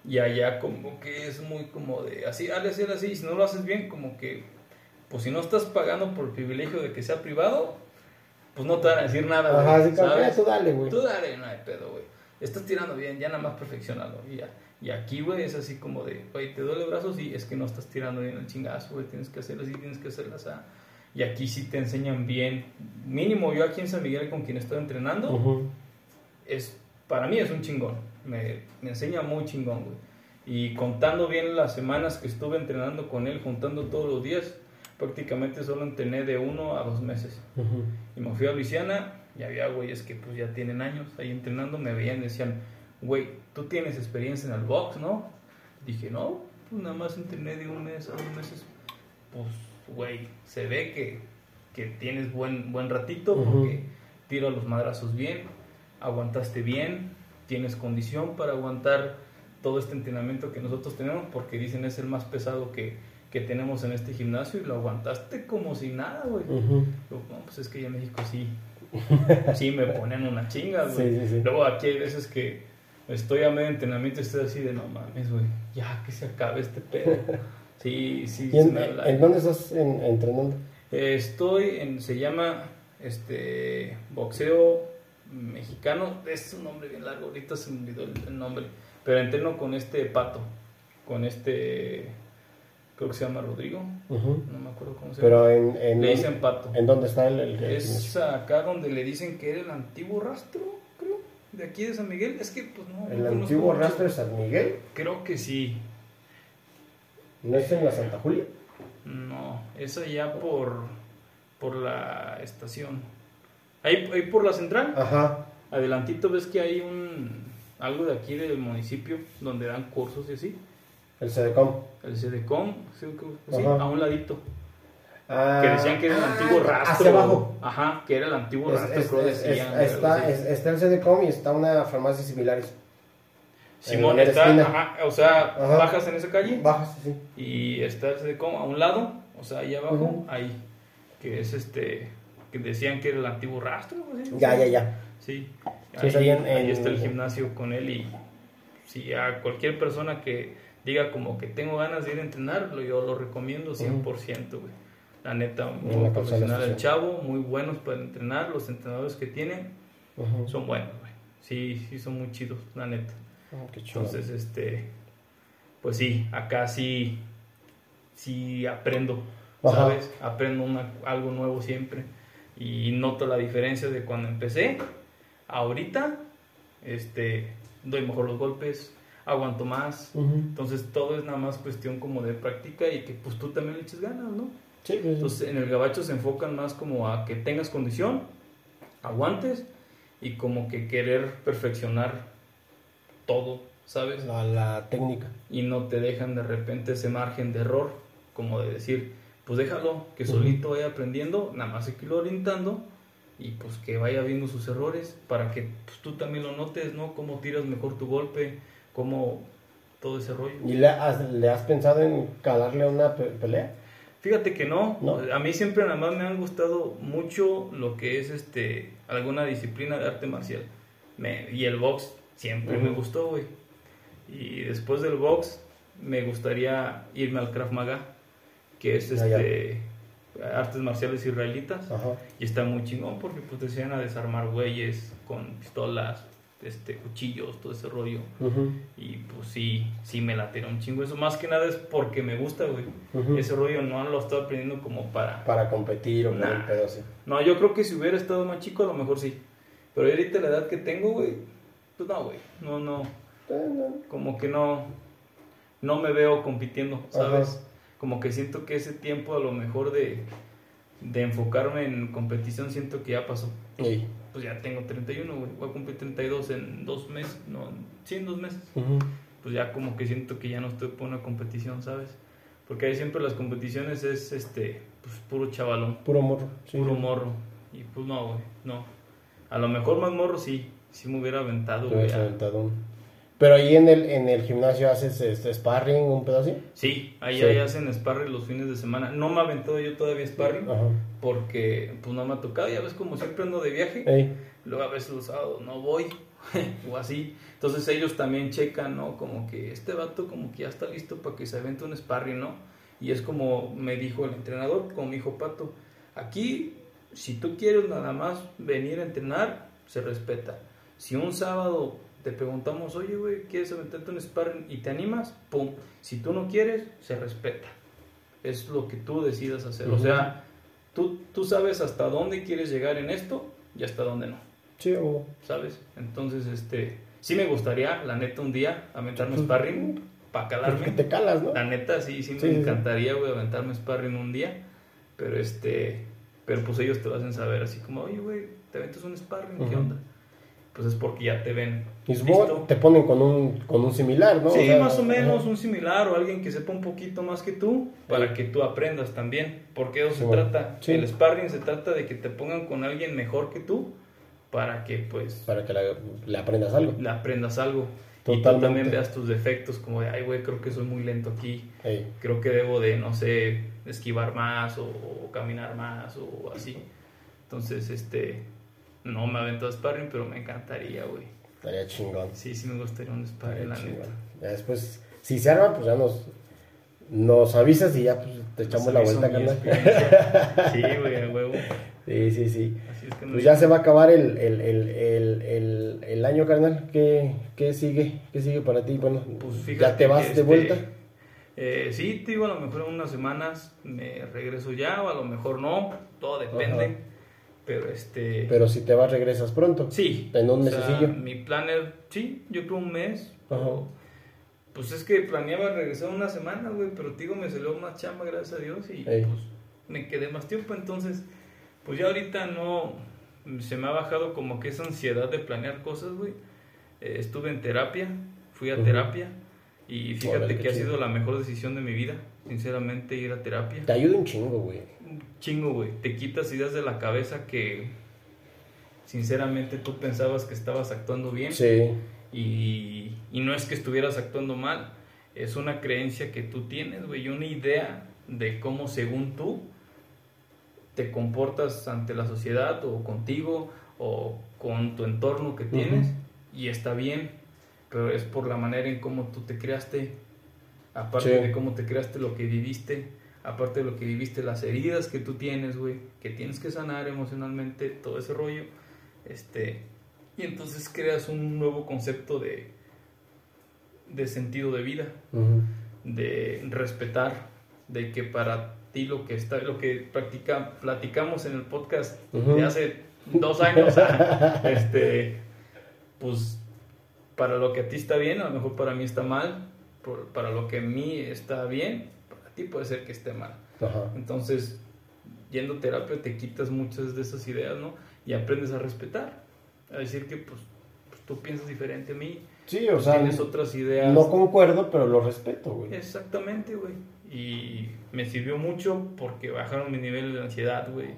Y allá como que es muy como de así, hazle así, así. Y si no lo haces bien, como que, pues si no estás pagando por el privilegio de que sea privado, pues no te van a decir nada, Ajá, como, ¿sabes? "Eh, tú dale, güey. Tú dale, no hay pedo, güey. Estás tirando bien, ya nada más perfeccionalo. Y, ya. y aquí, güey, es así como de, güey, te duele el brazo, sí, es que no estás tirando bien el chingazo, güey, tienes que hacerlo así, tienes que hacerlo así. Y aquí sí te enseñan bien. Mínimo yo aquí en San Miguel con quien estoy entrenando, es, para mí es un chingón. Me, me enseña muy chingón, güey. Y contando bien las semanas que estuve entrenando con él, juntando todos los días, prácticamente solo entrené de uno a dos meses. Y me fui a Luisiana y había güeyes que pues ya tienen años ahí entrenando, me veían y decían, güey, tú tienes experiencia en el box, ¿no? Dije, no, pues nada más entrené de un mes a dos meses. Pues, güey, se ve que, que tienes buen, buen ratito porque tiro los madrazos bien, aguantaste bien, tienes condición para aguantar todo este entrenamiento que nosotros tenemos porque dicen es el más pesado que, que tenemos en este gimnasio y lo aguantaste como si nada, güey. No, pues es que ya en México sí, [LAUGHS] sí me ponen una chinga, güey. Sí, sí, sí. Luego aquí hay veces que estoy a medio entrenamiento y estoy así de, no mames, güey, ya que se acabe este pedo. [LAUGHS] Sí, sí, ¿Y en, me habla. en dónde estás en- entrenando? Eh, Estoy en, se llama, este, boxeo mexicano, es un nombre bien largo, ahorita se me olvidó el, nombre, pero entreno con este pato, con este, creo que se llama Rodrigo, no me acuerdo cómo se llama. Pero en, en, Le dicen pato. ¿en dónde está el, el- el Es acá donde le dicen que era el antiguo rastro, creo, de aquí de San Miguel. Es que, pues no. el no antiguo mucho. rastro de San Miguel? Creo que sí. ¿No es en la Santa Julia? No, es allá por, por la estación. Ahí, ahí por la central, Ajá. adelantito ves que hay un algo de aquí del municipio donde dan cursos y así. El CDCOM. El CDCOM, sí, sí, a un ladito. Ah, Que decían que era el ah, antiguo rastro. Hacia abajo. Ajá, que era el antiguo Es- rastro, es- creo es- decían, es- algo está, así. es- está el CDCOM y está una farmacia similares. Simón en la está, ajá, o sea, Ajá. bajas en esa calle Bajas, sí. y está el CDCOM a un lado, o sea, ahí abajo, Ujú. ahí, que es este, que decían que era el antiguo rastro. Ya, ya, ya. Sí, ahí, es ahí en- ahí en- está el gimnasio con él y si a cualquier persona que diga como que tengo ganas de ir a entrenar, lo- yo lo recomiendo 100%, güey. La neta, muy la profesional el chavo, muy buenos para entrenar, los entrenadores que tienen son buenos, güey. Sí, sí son muy chidos, la neta. Ah, qué. Entonces, este, pues sí, acá sí, sí aprendo, Ajá. ¿sabes? Aprendo una- algo nuevo siempre y noto la diferencia de cuando empecé. Ahorita, este, doy mejor los golpes, aguanto más. Entonces todo es nada más cuestión como de práctica y que pues tú también le eches ganas, ¿no? Sí, sí. Entonces en el gabacho se enfocan más como a que tengas condición, aguantes y como que querer perfeccionar todo, ¿sabes? la, la técnica. Y no te dejan de repente ese margen de error, como de decir, pues déjalo, que solito vaya aprendiendo, nada más hay que irlo orientando y pues que vaya viendo sus errores para que pues, tú también lo notes, ¿no? Cómo tiras mejor tu golpe, cómo todo ese rollo. ¿Y le has, le has pensado en calarle una pe- pelea? Fíjate que no, ¿No? a mí siempre nada más me han gustado mucho lo que es este alguna disciplina de arte marcial. Me, y el box siempre me gustó, güey. Y después del box me gustaría irme al Krav Maga, que es este artes marciales israelitas Ajá. y está muy chingón porque pues te enseñan a desarmar güeyes con pistolas, este cuchillos, todo ese rollo. Y pues sí, sí me latera un chingo eso. Más que nada es porque me gusta, güey. Ese rollo no lo estoy aprendiendo como para... Para competir o Nah. pedo así. No, yo creo que si hubiera estado más chico a lo mejor sí. Pero ahorita la edad que tengo, güey, pues no, güey, no, no, como que no, no me veo compitiendo, ¿sabes? Como que siento que ese tiempo a lo mejor de, de enfocarme en competición siento que ya pasó. Pues ya tengo 31, güey, voy a cumplir 32 en dos meses, no, sí, en dos meses. Pues ya como que siento que ya no estoy por una competición, ¿sabes? Porque ahí siempre las competiciones es, este, pues puro chavalón. Puro morro. puro morro. Y pues no, güey, no. A lo mejor más morro sí, sí me hubiera aventado, güey. aventado. Pero ahí en el, en el gimnasio haces este, sparring, un pedazo así. Sí, ahí, ahí, hacen sparring los fines de semana. No me aventado yo todavía sparring porque pues no me ha tocado. Ya ves como siempre ando de viaje. Luego a veces los sábados no voy [LAUGHS] o así. Entonces ellos también checan, ¿no? Como que este vato como que ya está listo para que se avente un sparring, ¿no? Y es como me dijo el entrenador, como mi hijo Pato, aquí si tú quieres nada más venir a entrenar, se respeta. Si un sábado te preguntamos, oye, güey, ¿quieres meterte un sparring y te animas? Pum. Si tú no quieres, se respeta. Es lo que tú decidas hacer. O sea, tú, tú sabes hasta dónde quieres llegar en esto y hasta dónde no. Sí, o... ¿Sabes? Entonces, este, sí me gustaría, la neta, un día aventarme pues, sparring para calarme. Que te calas, ¿no? La neta, sí, sí, me encantaría, güey, aventarme sparring un día. Pero este, pero pues ellos te lo hacen saber así como, oye, güey, te aventas un sparring, ¿qué onda? Pues es porque ya te ven. Y te ponen con un, con un similar, ¿no? Sí, más o menos un similar o alguien que sepa un poquito más que tú para que tú aprendas también. Porque eso se trata. El sparring se trata de que te pongan con alguien mejor que tú para que pues... Para que le aprendas algo. Le aprendas algo. Y tú también veas tus defectos como de, ay, güey, creo que soy muy lento aquí. Creo que debo de, no sé, esquivar más o, o caminar más o así. Entonces, este, no me aventó a sparring, pero me encantaría, güey. Estaría chingón. Sí, sí me gustaría un sparring, la neta. Ya después, si se arma, pues ya nos, nos avisas y ya pues, te echamos la vuelta, carnal. sí, güey, a huevo. [LAUGHS] Sí, sí, sí. Así es que pues ya se va a acabar el, el, el, el, el año, carnal. ¿Qué, ¿Qué, sigue? ¿Qué sigue para ti? Bueno, pues ¿ya te vas de este, vuelta? Eh, sí, te digo, a lo mejor en unas semanas me regreso ya, o a lo mejor no. Todo depende. Pero este. Pero si te vas, regresas pronto. Sí. En un mes Mi plan es, sí, yo creo un mes. pues es que planeaba regresar una semana, güey, pero digo, me salió más chamba, gracias a Dios, y pues me quedé más tiempo. Entonces, pues ya ahorita no. Se me ha bajado como que esa ansiedad de planear cosas, güey. Eh, estuve en terapia, fui a terapia, y fíjate que ha sido la mejor decisión de mi vida, sinceramente, ir a terapia. Te ayuda un chingo, güey chingo, güey. Te quitas ideas de la cabeza que sinceramente tú pensabas que estabas actuando bien. Sí. Y, y no es que estuvieras actuando mal, es una creencia que tú tienes, güey, una idea de cómo según tú te comportas ante la sociedad o contigo o con tu entorno que tienes y está bien, pero es por la manera en cómo tú te creaste, aparte de cómo te creaste lo que viviste aparte de lo que viviste, las heridas que tú tienes, güey, que tienes que sanar emocionalmente, todo ese rollo, este, y entonces creas un nuevo concepto de, de sentido de vida, de respetar, de que para ti lo que está, lo que practica, platicamos en el podcast de hace dos años, [LAUGHS] este, pues para lo que a ti está bien, a lo mejor para mí está mal, para lo que a mí está bien, puede ser que esté mal. Entonces, yendo a terapia te quitas muchas de esas ideas, ¿no? Y aprendes a respetar, a decir que pues, pues tú piensas diferente a mí. Sí, o sea, tienes otras ideas. No concuerdo, pero lo respeto, güey. Exactamente, güey. Y me sirvió mucho porque bajaron mi nivel de ansiedad, güey.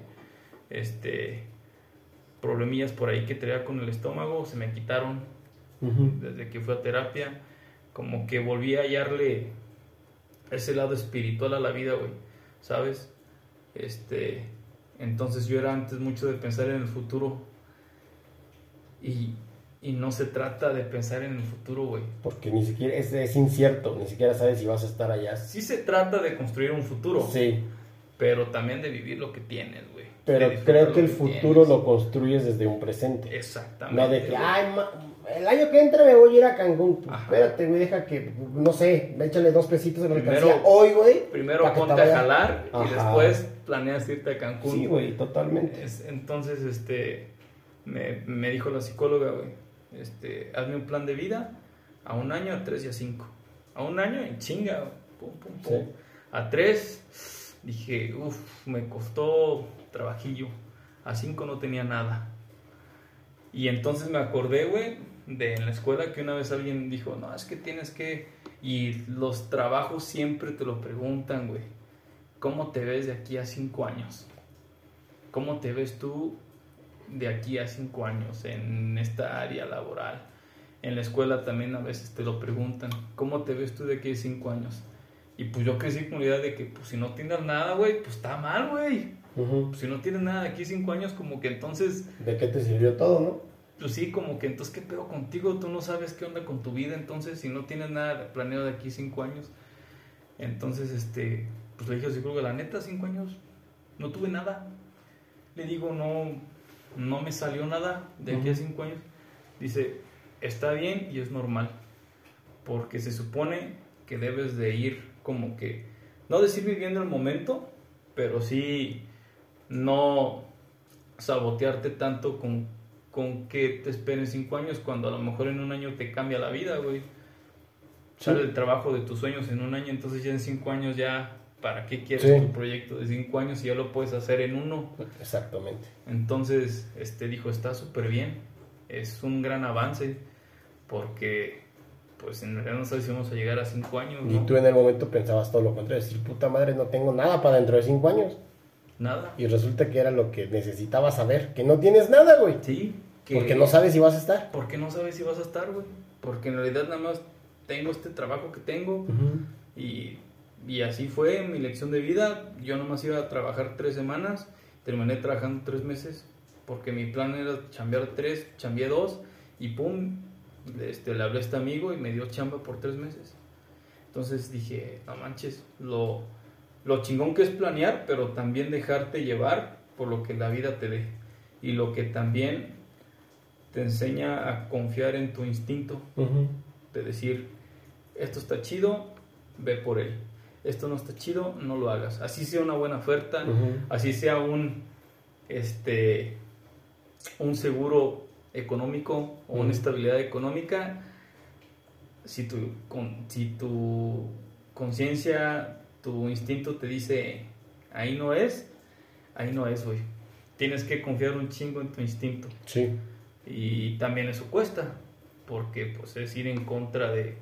Este, problemillas por ahí que traía con el estómago se me quitaron desde que fui a terapia. Como que volví a hallarle ese lado espiritual a la vida, güey, ¿sabes? Este, entonces yo era antes mucho de pensar en el futuro y, y no se trata de pensar en el futuro, güey. Porque ni siquiera es, es, incierto, ni siquiera sabes si vas a estar allá. Sí se trata de construir un futuro. Sí. Pero también de vivir lo que tienes, güey. Pero creo que el futuro lo construyes desde un presente. Exactamente. No de que, ay, el año que entra me voy a ir a Cancún. Espérate, güey, deja que, no sé, échale dos pesitos en la mercancía hoy, güey. Primero ponte a jalar y después planeas irte a Cancún. Sí, güey, totalmente. entonces, este, me, me dijo la psicóloga, güey, este, hazme un plan de vida a un año, a tres y a cinco. A un año en chinga, güey, pum, pum, pum. Sí. A tres, dije, uff, me costó trabajillo. A cinco no tenía nada. Y entonces me acordé, güey, de en la escuela que una vez alguien dijo, no, es que tienes que... Y los trabajos siempre te lo preguntan, güey. ¿Cómo te ves de aquí a cinco años? ¿Cómo te ves tú de aquí a cinco años en esta área laboral? En la escuela también a veces te lo preguntan, ¿cómo te ves tú de aquí a cinco años? Y pues yo crecí con la idea de que pues si no tienes nada, güey, pues está mal, güey. Pues, si no tienes nada de aquí a cinco años, como que entonces ¿De qué te sirvió todo, no? Pues sí, como que entonces, ¿qué pedo contigo? Tú no sabes qué onda con tu vida, entonces, si no tienes nada planeado de aquí cinco años. Entonces, este, pues le dije al psicólogo, la neta, cinco años, no tuve nada. Le digo, no, no me salió nada de aquí a cinco años. Dice, está bien y es normal, porque se supone que debes de ir como que, no decir viviendo el momento, pero sí no sabotearte tanto con, con que te esperen cinco años cuando a lo mejor en un año te cambia la vida, güey. Sale el trabajo de tus sueños en un año, entonces ya en cinco años ya, ¿para qué quieres Sí. tu proyecto de cinco años si ya lo puedes hacer en uno? Exactamente. Entonces, este dijo, está súper bien, es un gran avance, porque pues en realidad no sabes si vamos a llegar a cinco años, Y tú en el momento pensabas todo lo contrario, decir, puta madre, no tengo nada para dentro de cinco años. Nada. Y resulta que era lo que necesitabas saber, que no tienes nada, güey. Sí. que- Porque no sabes si vas a estar. Porque no sabes si vas a estar, güey. Porque en realidad nada más tengo este trabajo que tengo y, y así fue mi lección de vida. Yo nomás iba a trabajar tres semanas, terminé trabajando tres meses porque mi plan era chambear tres, chambeé dos y pum, este, le hablé a este amigo y me dio chamba por tres meses. Entonces dije, no manches, lo, lo chingón que es planear, pero también dejarte llevar por lo que la vida te dé. Y lo que también te enseña a confiar en tu instinto de decir, esto está chido, ve por él. Esto no está chido, no lo hagas. Así sea una buena oferta, así sea un este un seguro económico o una estabilidad económica, si tu, con, si tu conciencia, tu instinto te dice ahí no es, ahí no es, güey. Tienes que confiar un chingo en tu instinto. Sí. Y también eso cuesta, porque pues es ir en contra de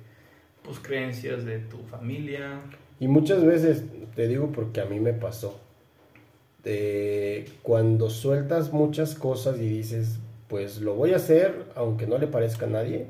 pues creencias de tu familia. Y muchas veces, te digo porque a mí me pasó, de cuando sueltas muchas cosas y dices, pues lo voy a hacer, aunque no le parezca a nadie,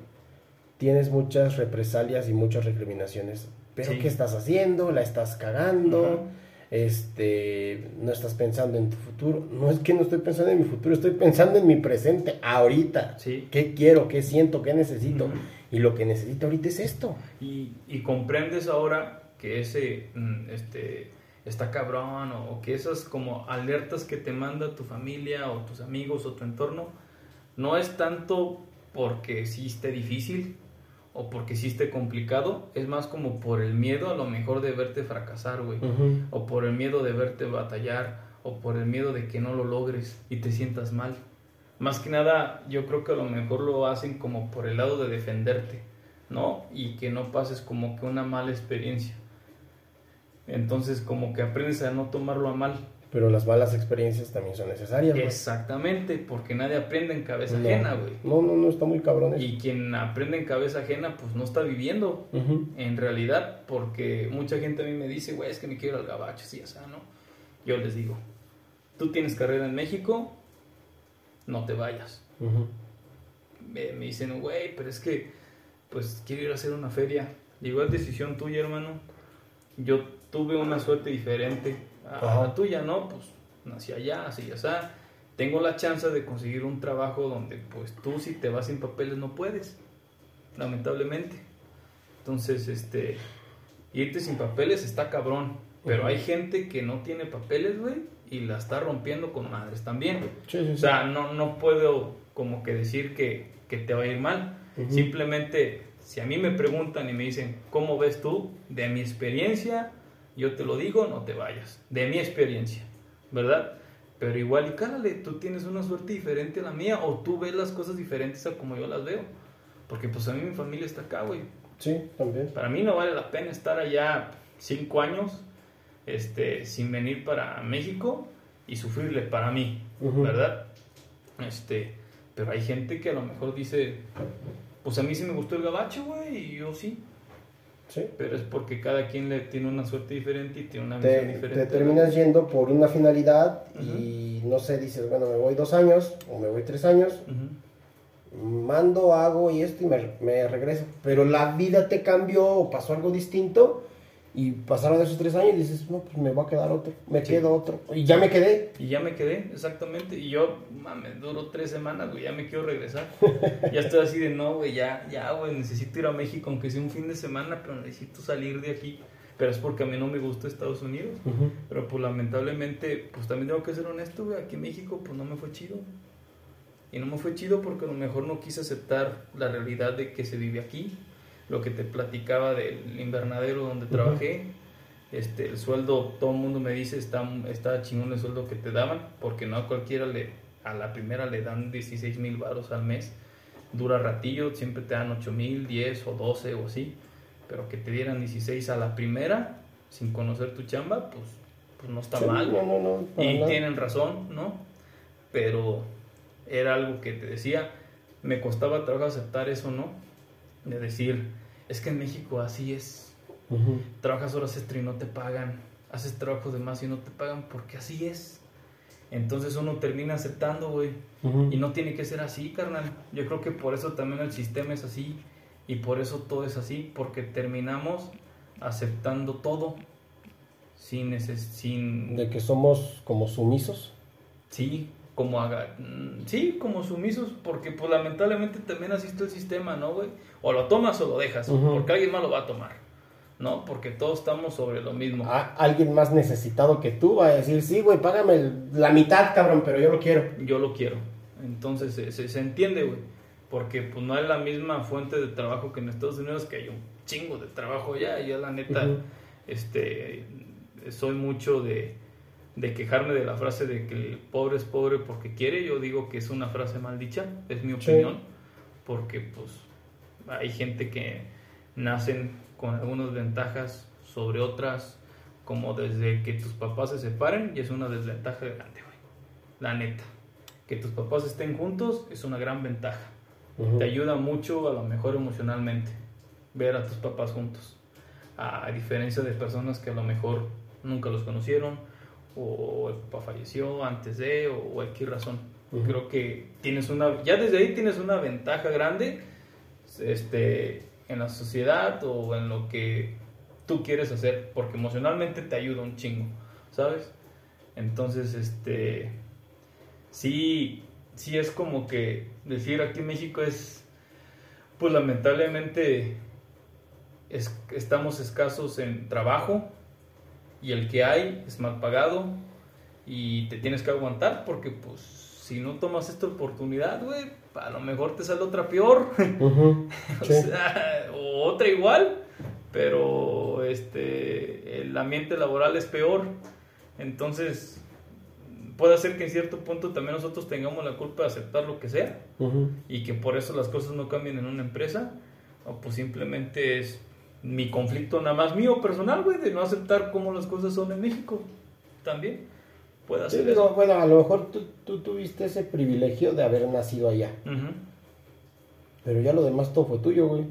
tienes muchas represalias y muchas recriminaciones. Pero Sí. ¿qué estás haciendo? ¿La estás cagando? Este, no estás pensando en tu futuro. No es que no estoy pensando en mi futuro, estoy pensando en mi presente, ahorita. Sí. ¿Qué quiero? ¿Qué siento? ¿Qué necesito? Y lo que necesito ahorita es esto. Y, y comprendes ahora que ese mm, este está cabrón o, o que esas como alertas que te manda tu familia o tus amigos o tu entorno no es tanto porque sí esté difícil o porque sí esté complicado, es más como por el miedo a lo mejor de verte fracasar, güey. O por el miedo de verte batallar, o por el miedo de que no lo logres y te sientas mal. Más que nada, yo creo que a lo mejor lo hacen como por el lado de defenderte, ¿no? Y que no pases como que una mala experiencia. Entonces, como que aprendes a no tomarlo a mal. Pero las malas experiencias también son necesarias. Exactamente, porque nadie aprende en cabeza No. ajena, güey. No, no, no, está muy cabrón eso. Y quien aprende en cabeza ajena, pues no está viviendo en realidad, porque mucha gente a mí me dice, güey, es que me quiero ir al gabacho, sí, o sea, ¿no? Yo les digo, tú tienes carrera en México, no te vayas. Me, me dicen, güey, pero es que, pues, quiero ir a hacer una feria. Digo, es decisión tuya, hermano. Yo tuve una suerte diferente a la tuya, ¿no? Pues, nací allá, así, ya sea. Tengo la chance de conseguir un trabajo donde, pues, tú si te vas sin papeles no puedes, lamentablemente. Entonces, este, irte sin papeles está cabrón. Pero hay gente que no tiene papeles, güey, y la está rompiendo con madres también. Sí, sí, sí. O sea, no, no puedo como que decir que, que te va a ir mal. Simplemente, si a mí me preguntan y me dicen, ¿cómo ves tú? De mi experiencia, yo te lo digo, no te vayas. De mi experiencia, ¿verdad? Pero igual y cálale, tú tienes una suerte diferente a la mía o tú ves las cosas diferentes a como yo las veo. Porque pues a mí mi familia está acá, güey. Sí, también. Para mí no vale la pena estar allá cinco años este, sin venir para México y sufrirle para mí. ¿verdad? Este, pero hay gente que a lo mejor dice, pues a mí sí me gustó el gabacho, güey, y yo sí. Sí. Pero es porque cada quien le tiene una suerte diferente y tiene una Te, diferente. te terminas yendo por una finalidad y no sé, dices, bueno, me voy dos años o me voy tres años, mando, hago y esto y me, me regreso. Pero la vida te cambió o pasó algo distinto y pasaron esos tres años y dices, no, pues me va a quedar otro, me Sí. quedo otro. Y ya me quedé. Y ya me quedé, exactamente. Y yo, mames, duró tres semanas, güey, ya me quiero regresar. [LAUGHS] ya estoy así de, no, güey, ya, ya, güey, necesito ir a México, aunque sea un fin de semana, pero necesito salir de aquí. Pero es porque a mí no me gusta Estados Unidos. Pero pues lamentablemente, pues también tengo que ser honesto, güey, aquí en México pues no me fue chido. Y no me fue chido porque a lo mejor no quise aceptar la realidad de que se vive aquí. Lo que te platicaba del invernadero donde trabajé. Este, el sueldo, todo el mundo me dice, está, está chingón el sueldo que te daban, porque no a cualquiera le, a la primera le dan 16 mil baros al mes. Dura ratillo, siempre te dan 8 mil, 10 o 12 o así. Pero que te dieran 16 a la primera, sin conocer tu chamba, pues, pues no está Sí, mal. No, no, no. para Y tienen razón, ¿no? Pero era algo que te decía, me costaba trabajo aceptar eso, ¿no? De decir, es que en México así es. Trabajas horas extra y no te pagan. Haces trabajo de más y no te pagan porque así es. Entonces uno termina aceptando, güey. Y no tiene que ser así, carnal. Yo creo que por eso también el sistema es así. Y por eso todo es así. Porque terminamos aceptando todo. Sin, neces sin De que somos como sumisos. Sí, como haga, sí, como sumisos, porque pues lamentablemente también así está el sistema, ¿no, güey? O lo tomas o lo dejas, porque alguien más lo va a tomar, ¿no? Porque todos estamos sobre lo mismo. A- alguien más necesitado que tú va a decir, sí, güey, págame el- la mitad, cabrón, pero yo lo quiero. Yo lo quiero. Entonces se, se- se entiende, güey, porque pues no es la misma fuente de trabajo que en Estados Unidos, que hay un chingo de trabajo allá, y yo la neta, este, soy mucho de, de quejarme de la frase de que el pobre es pobre porque quiere, yo digo que es una frase mal dicha, es mi Sí. opinión, porque pues hay gente que nacen con algunas ventajas sobre otras, como desde que tus papás se separen, y es una desventaja grande, güey, la neta. Que tus papás estén juntos es una gran ventaja. Te ayuda mucho a lo mejor emocionalmente ver a tus papás juntos. A diferencia de personas que a lo mejor nunca los conocieron o el papá falleció antes de o cualquier razón. Creo que tienes una ya desde ahí tienes una ventaja grande este en la sociedad o en lo que tú quieres hacer porque emocionalmente te ayuda un chingo, ¿sabes? Entonces, este sí, sí es como que decir aquí en México es, pues lamentablemente es- estamos escasos en trabajo y el que hay es mal pagado y te tienes que aguantar porque pues si no tomas esta oportunidad, güey, a lo mejor te sale otra peor. [LAUGHS] Ujú. O Sí. sea, o otra igual, pero este el ambiente laboral es peor. Entonces, puede ser que en cierto punto también nosotros tengamos la culpa de aceptar lo que sea Ujú. y que por eso las cosas no cambien en una empresa, o pues simplemente es mi conflicto nada más mío personal, güey, de no aceptar cómo las cosas son en México. También puede Sí, ser digo, eso. bueno, a lo mejor tú, tú tuviste ese privilegio de haber nacido allá. Pero ya lo demás todo fue tuyo, güey.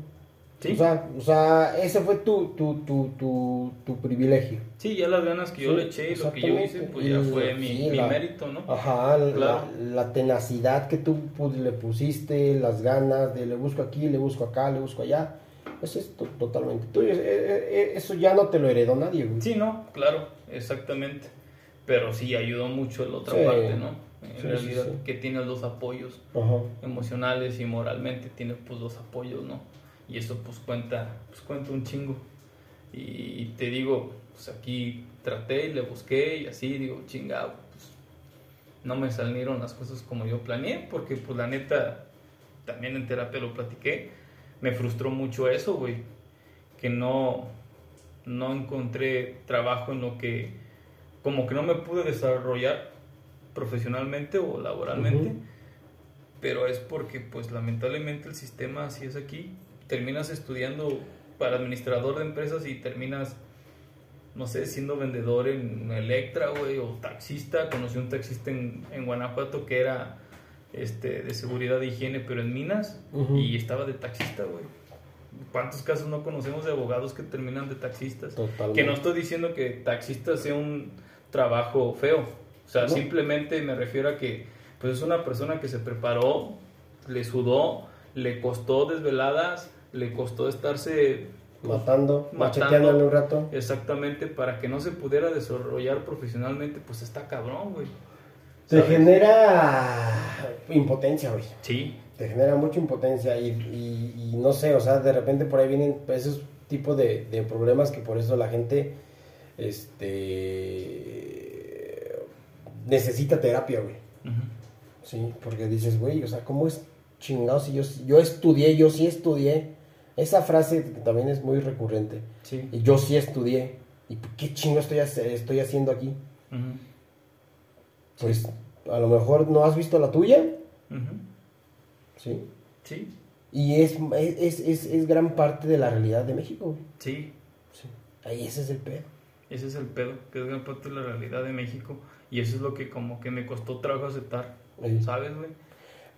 Sí. O sea, o sea, ese fue tu, tu, tu, tu, tu privilegio. Sí, ya las ganas que yo Sí, le eché y lo que yo hice, pues ya fue mi, sí, mi la- mérito, ¿no? Ajá, la- Claro. la, tenacidad que tú pu- le pusiste, las ganas de le busco aquí, le busco acá, le busco allá. Eso es to- totalmente tuyo. Eso ya no te lo heredó nadie, güey. Sí, no, claro, exactamente. Pero sí ayudó mucho la otra Sí. parte, ¿no? En Sí, realidad, sí, que tienes dos apoyos Ajá. emocionales y moralmente, tienes pues dos apoyos, ¿no? Y eso pues cuenta, pues cuenta un chingo. Y te digo, pues aquí traté y le busqué y así, digo, chingado, pues no me salieron las cosas como yo planeé, porque pues la neta, también en terapia lo platiqué, me frustró mucho eso, güey, que no, no encontré trabajo en lo que, como que no me pude desarrollar profesionalmente o laboralmente, pero es porque pues lamentablemente el sistema así es aquí. Terminas estudiando para administrador de empresas y terminas, no sé, siendo vendedor en Electra, güey, o taxista. Conocí un taxista en, en Guanajuato que era este, de seguridad de higiene, pero en minas, y estaba de taxista, güey. ¿Cuántos casos no conocemos de abogados que terminan de taxistas? Totalmente. Que no estoy diciendo que taxista sea un trabajo feo. O sea, No. simplemente me refiero a que pues es una persona que se preparó, le sudó, le costó desveladas, le costó estarse Matando, Matando. un rato. exactamente para que no se pudiera desarrollar profesionalmente, pues está cabrón, güey. Te ¿Sabes? genera impotencia, güey. Sí, Te genera mucha impotencia y, y- y no sé, o sea, de repente por ahí vienen esos tipos de, de problemas que por eso la gente este necesita terapia, güey. Ujú. Sí, porque dices, güey, o sea, ¿cómo es chingado si yo, yo estudié, yo sí estudié? Esa frase que también es muy recurrente. sí. Y yo sí estudié. ¿Y qué chingo estoy, hace- estoy haciendo aquí? Ujú. Pues a lo mejor no has visto la tuya. ¿sí? Sí, Y es, es, es, es gran parte de la realidad de México, güey. sí, Sí. Ahí ese es el pedo. ese es el pedo, que es gran parte de la realidad de México y eso es lo que como que me costó trabajo aceptar, Sí. ¿sabes, güey?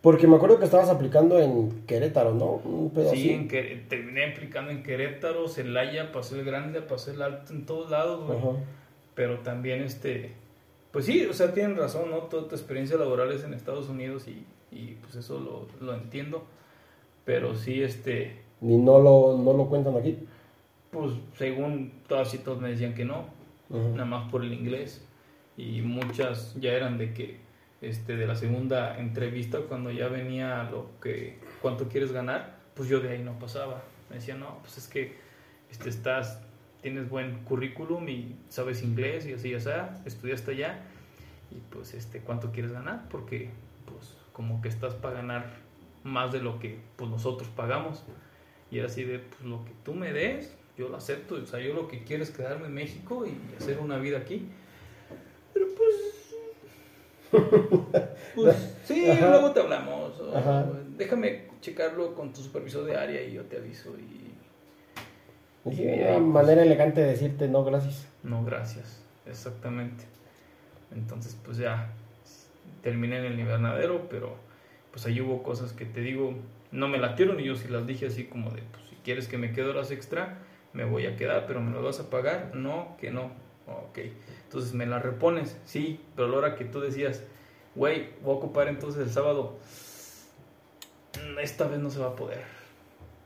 Porque me acuerdo que estabas aplicando en Querétaro, ¿no? Un pedo Sí, así. en terminé aplicando en Querétaro, Celaya, pasé el grande, pasé el alto, en todos lados, güey. Pero también, este, pues sí, o sea, tienen razón, ¿no? Toda tu experiencia laboral es en Estados Unidos y, y pues eso lo, lo entiendo. Pero sí, este, Ni no lo, no lo cuentan aquí. pues según todas y todos me decían que no, nada más por el inglés. Y muchas ya eran de que, este, de la segunda entrevista, cuando ya venía lo que, cuánto quieres ganar, pues yo de ahí no pasaba. Me decían, no, pues es que este, estás, tienes buen currículum y sabes inglés y así, ya sea, estudiaste allá. Y pues, este, ¿cuánto quieres ganar? Porque, pues, como que estás para ganar más de lo que, pues, nosotros pagamos. Y era así de, pues, lo que tú me des, yo lo acepto. O sea, yo lo que quiero es quedarme en México y hacer una vida aquí. Pero pues. [LAUGHS] Pues sí, Ajá. luego te hablamos. o Ajá. déjame checarlo con tu supervisor de área y yo te aviso. Y Sí, Y ahí, una pues- manera elegante de decirte no, gracias. no, gracias. Exactamente. Entonces, pues ya terminé en el invernadero, pero pues ahí hubo cosas que te digo, no me latieron y yo sí las dije así como de, pues si quieres que me quede horas extra, me voy a quedar, pero me lo vas a pagar, no, que no, ok. Entonces me las repones, sí, pero a la hora que tú decías, güey, voy a ocupar entonces el sábado, "Mm, esta vez no se va a poder.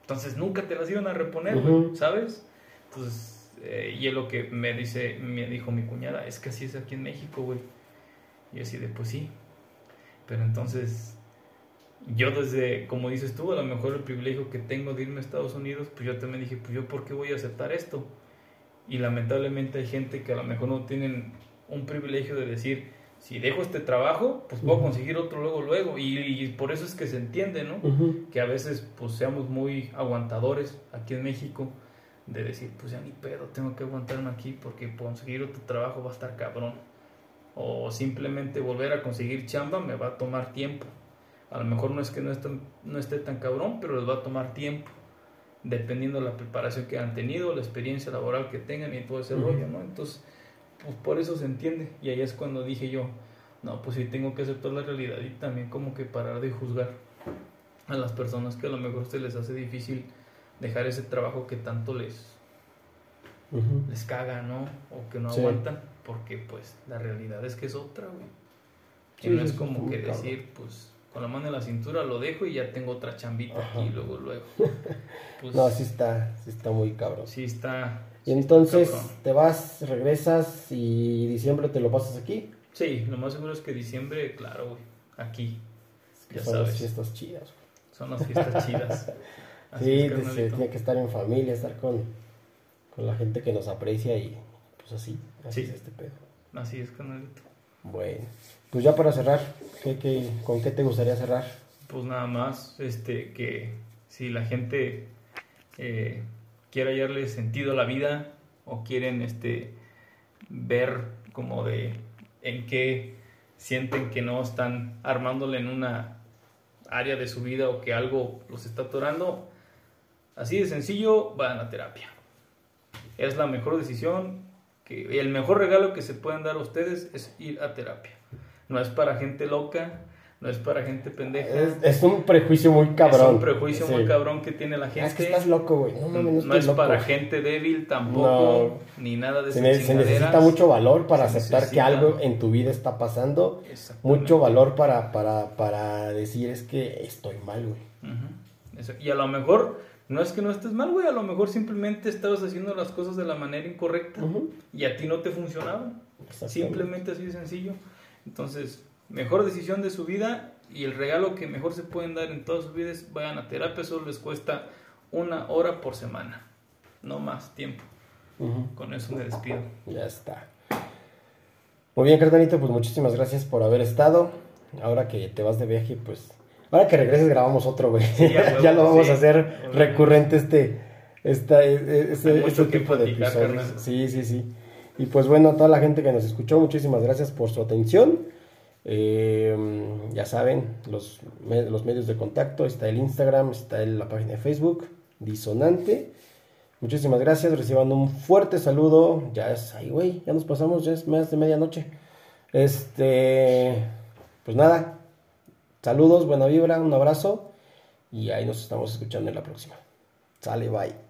Entonces nunca te las iban a reponer. ¿sabes? Entonces, eh, y es lo que me dice, me dijo mi cuñada, es que así es aquí en México, güey. Y así de, pues sí. Pero entonces, yo desde, como dices tú, a lo mejor el privilegio que tengo de irme a Estados Unidos, pues yo también dije, pues yo, ¿por qué voy a aceptar esto? Y lamentablemente hay gente que a lo mejor no tienen un privilegio de decir, si dejo este trabajo, pues puedo Ujú. conseguir otro luego, luego. Y, y por eso es que se entiende, ¿no? Ujú. que a veces pues seamos muy aguantadores aquí en México de decir pues ya ni pedo tengo que aguantarme aquí porque conseguir otro trabajo va a estar cabrón o simplemente volver a conseguir chamba me va a tomar tiempo a lo mejor no es que no, esté, no esté tan cabrón pero les va a tomar tiempo dependiendo de la preparación que han tenido la experiencia laboral que tengan y todo ese Ujú. rollo no entonces pues por eso se entiende y ahí es cuando dije yo no pues sí tengo que aceptar la realidad y también como que parar de juzgar a las personas que a lo mejor se les hace difícil dejar ese trabajo que tanto les, les caga, ¿no? O que no Sí. aguantan, porque pues la realidad es que es otra, güey. Y Sí, no es como que cabrón. decir, pues con la mano en la cintura lo dejo y ya tengo otra chambita Ajá. aquí, luego, luego. [LAUGHS] Pues No, sí está, sí está muy cabrón. sí está. Y entonces cabrón. te vas, regresas y diciembre te lo pasas aquí. Sí, lo más seguro es que diciembre, claro, güey, aquí. Que Ya son las fiestas chidas. Son las fiestas chidas. [LAUGHS] Así sí, es, se tiene que estar en familia, estar con, con la gente que nos aprecia y pues así, así Sí. es este pedo. Así es, carnalito. Bueno, pues ya para cerrar, ¿qué, qué, con qué te gustaría cerrar? Pues nada más, este, que si la gente eh, quiere hallarle sentido a la vida o quieren este, ver como de en qué sienten que no están armándole en una área de su vida o que algo los está atorando, así de sencillo, vayan a terapia. Es la mejor decisión, que el mejor regalo que se pueden dar a ustedes es ir a terapia. No es para gente loca, no es para gente pendeja. Es, un prejuicio muy cabrón. Es un prejuicio muy cabrón que tiene la gente. Es que estás loco, güey. No, no, es para gente débil tampoco, ni nada de se, se necesita mucho valor para aceptar que algo en tu vida está pasando. Mucho valor para, para, para decir es que estoy mal, güey. Y a lo mejor no es que no estés mal, güey. A lo mejor simplemente estabas haciendo las cosas de la manera incorrecta y a ti no te funcionaba. Simplemente así de sencillo. Entonces, mejor decisión de su vida y el regalo que mejor se pueden dar en todas sus vidas, vayan a terapia, solo les cuesta una hora por semana, no más tiempo. Con eso me despido. Ya está. Muy bien, cartanito, pues muchísimas gracias por haber estado. Ahora que te vas de viaje, pues... Ahora que regreses grabamos otro, güey. [LAUGHS] ya, lo vamos a hacer recurrente este, esta, e, e, este, este tipo de episodios. Sí, sí, sí. Y pues bueno, a toda la gente que nos escuchó, muchísimas gracias por su atención. Eh, ya saben, los, los, medios de contacto, está el Instagram, está la página de Facebook, Disonante. Muchísimas gracias, reciban un fuerte saludo. Ya es ahí, güey, ya nos pasamos, ya es más de medianoche. Este, pues nada, saludos, buena vibra, un abrazo y ahí nos estamos escuchando en la próxima. Sale, bye. Bye.